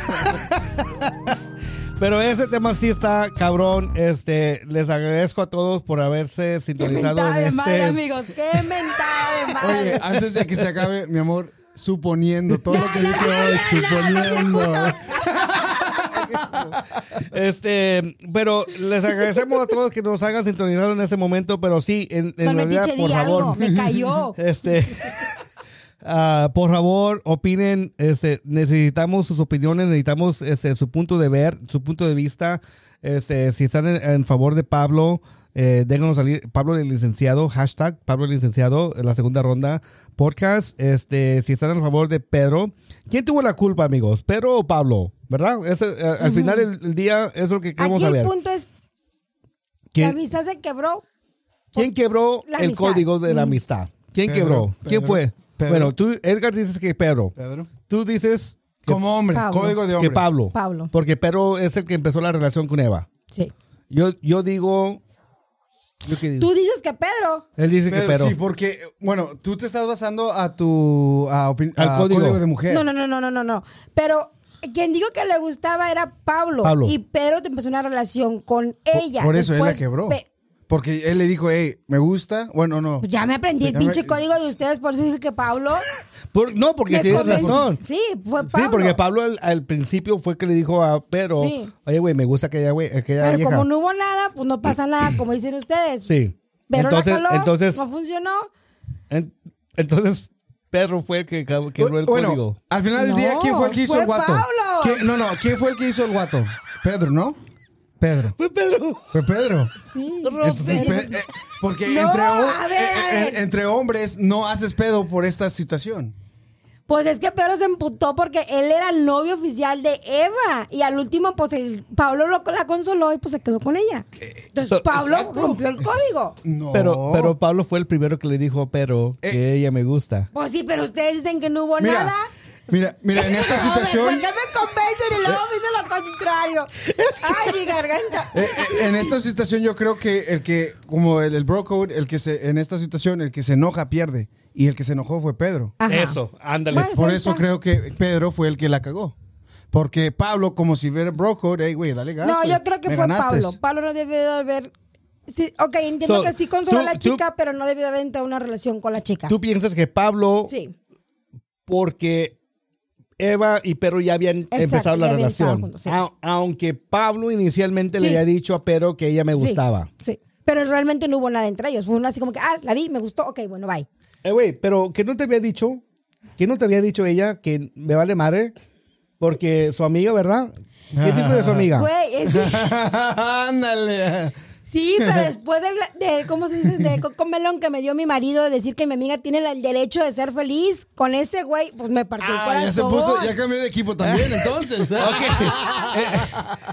Pero ese tema sí está cabrón. Este, les agradezco a todos por haberse Qué sintonizado mentada de en madre, este. amigos. Qué mentada de madre. Oye, antes de que se acabe, mi amor, suponiendo todo lo que dije hoy, <laughs> suponiendo. Este, pero les agradecemos a todos que nos hagan sintonizado en ese momento, pero sí, en, realidad, por di favor. algo. Me cayó. <laughs> Este, <laughs> ah, por favor, opinen. Este, necesitamos sus opiniones, necesitamos este, su punto de ver, su punto de vista. Este, si están en, en favor de Pablo, eh, déjanos salir. Pablo el licenciado, hashtag Pablo el licenciado, en la segunda ronda podcast. Este, si están en favor de Pedro, ¿quién tuvo la culpa, amigos? ¿Pedro o Pablo? ¿Verdad? Ese, eh, al final del día es lo que queremos Aquí el saber. punto es la ¿Quién, amistad se quebró. quién quebró La el amistad. código de la amistad? ¿Quién Pedro, quebró? ¿Quién fue? Pedro. Bueno, tú, Edgar, dices que Pedro. Pedro. Tú dices que, Como hombre, Pablo. código de hombre. que Pablo. Pablo. Porque Pedro es el que empezó la relación con Eva. Sí. Yo, yo digo. ¿Yo qué digo? Tú dices que Pedro. Él dice que Pedro. Sí, porque, bueno, tú te estás basando a tu a Al a código. de mujer. No, no, no, no, no, no. Pero quien dijo que le gustaba era Pablo. Pablo. Y Pedro te empezó una relación con ella. Por eso él la Después, quebró. Pe- Porque él le dijo, hey, me gusta. Bueno, no. Pues ya me aprendí el me- pinche código de ustedes, por eso dije que Pablo. <laughs> Por- no, porque tienes convenció. razón. Sí, fue Pablo. Sí, porque Pablo al, al principio fue que le dijo a Pedro, Sí. oye, güey, me gusta aquella, güey, aquella Pero vieja. como no hubo nada, pues no pasa nada, <clears throat> como dicen ustedes. Sí. Pero entonces, la caló, entonces, no funcionó. en- entonces, Pedro fue el que quebró el bueno, código. al final del No, día, ¿quién fue el que hizo el guato? Pablo. ¿Quién- no, no, ¿quién fue el que hizo el guato? Pedro, ¿no? Pedro. Fue Pedro. Fue Pedro. Sí. Entonces, pe- eh, porque No, entre, a ver, eh, eh, hombres no haces pedo por esta situación. Pues es que Pedro se emputó porque él era el novio oficial de Eva. Y al último, pues el Pablo lo, la consoló y pues se quedó con ella. Entonces so- Pablo exacto. rompió el código. No. Pero, pero Pablo fue el primero que le dijo a Pedro Eh. que ella me gusta. Pues sí, pero ustedes dicen que no hubo mira, nada. Mira, mira, en esta <laughs> No, ¿por situación, qué me convencen y luego me dicen lo contrario? Ay, mi garganta. eh, eh, en esta situación yo creo que el que, como el, el bro code, el que se, en esta situación, el que se enoja pierde. Y el que se enojó fue Pedro. Ajá. Eso, ándale. Bueno, Por eso está. creo que Pedro fue el que la cagó. Porque Pablo, como si fuera bro code, hey, güey, dale gas. No, yo creo que fue ganaste". Pablo. Pablo no debió de haber. Sí, ok, entiendo So, que sí consoló a la tú- chica, pero no debió de haber entrado en una relación con la chica. ¿Tú piensas que Pablo, Sí. porque Eva y Pedro ya habían Exacto, empezado la relación? juntos, sí. A- aunque Pablo inicialmente le había dicho a Pedro que ella me Sí, gustaba. Sí, Pero realmente no hubo nada entre ellos. Fue una así como que, ah, la vi, me gustó, ok, bueno, bye. Eh, güey, pero que no te había dicho, que no te había dicho ella que me vale madre, porque su amiga, ¿verdad? ¿Qué tipo de su amiga? Güey, es que- <laughs> Ándale. Sí, pero después del, de, ¿cómo se dice? De coco melón que me dio mi marido de decir que mi amiga tiene el derecho de ser feliz con ese güey, pues me partió el Ah, corazón. ya se puso, ya cambió de equipo también, entonces. <laughs> Ok. Eh,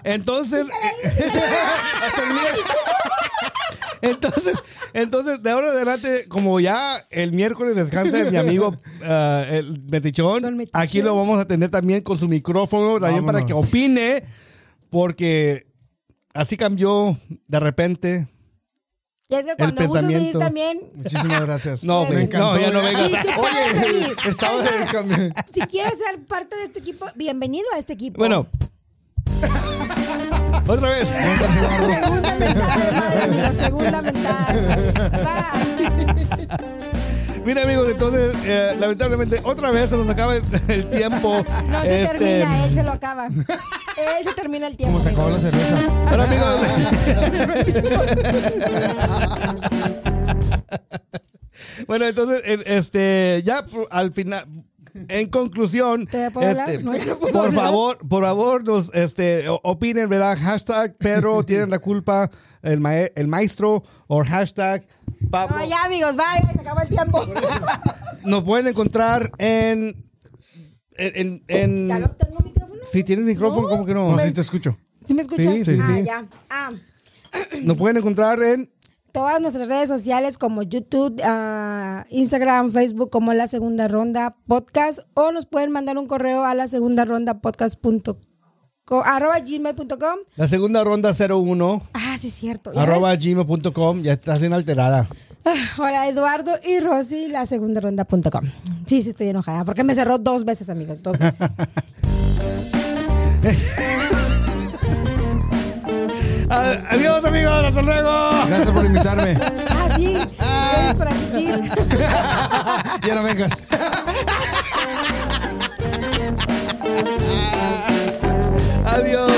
Entonces, <laughs> Entonces, entonces, de ahora en adelante, como ya el miércoles descansa mi amigo ah, <laughs> el Metichón, aquí lo vamos a tener también con su micrófono, también para que opine, porque así cambió de repente. Y es que cuando gustas venir pensamiento. también, Muchísimas gracias. <laughs> No, me me- encantó. no, ya no vengas. Sí, ¿qué tal, Oye, <laughs> estaba de cambio. si quieres ser parte de este equipo, bienvenido a este equipo. Bueno. <laughs> Otra vez. Segunda mentada, amigos, segunda mentada. Bye. Mira, amigos, entonces, eh, lamentablemente, otra vez se nos acaba el, <laughs> tiempo. No se Este, termina, él se lo acaba. <laughs> Él se termina el tiempo. Como se acabó la cerveza. Pero amigos. <laughs> bueno, entonces, este, ya al final. En conclusión, este, No, no por hablar. favor, por favor, nos este, opinen, ¿verdad? Hashtag Pedro <laughs> tienen la culpa, el, mae- el maestro, o hashtag Pablo. No, ya, amigos, bye, se acabó el tiempo. <laughs> Nos pueden encontrar en. En. en, ¿Ya en no tengo micrófono? si tienes micrófono, No. ¿cómo que no? No, sí te escucho. ¿Sí me escuchas? Sí, sí, ah, sí. ya. Ah, Nos pueden encontrar en. Todas nuestras redes sociales como YouTube, ah, Instagram, Facebook como La Segunda Ronda Podcast o nos pueden mandar un correo a la segunda ronda podcast.com arroba gmail.com. La segunda ronda 01. Ah, sí, cierto. Arroba gmail.com. Ya estás en alterada. Ah, Hola, Eduardo y Rosy, la segunda ronda.com. Sí, sí, estoy enojada porque me cerró dos veces, amigos, dos veces. <laughs> Adiós, amigos. Hasta luego. Gracias por invitarme. Ah, sí. Gracias por asistir. <laughs> Ya no vengas. <laughs> Adiós.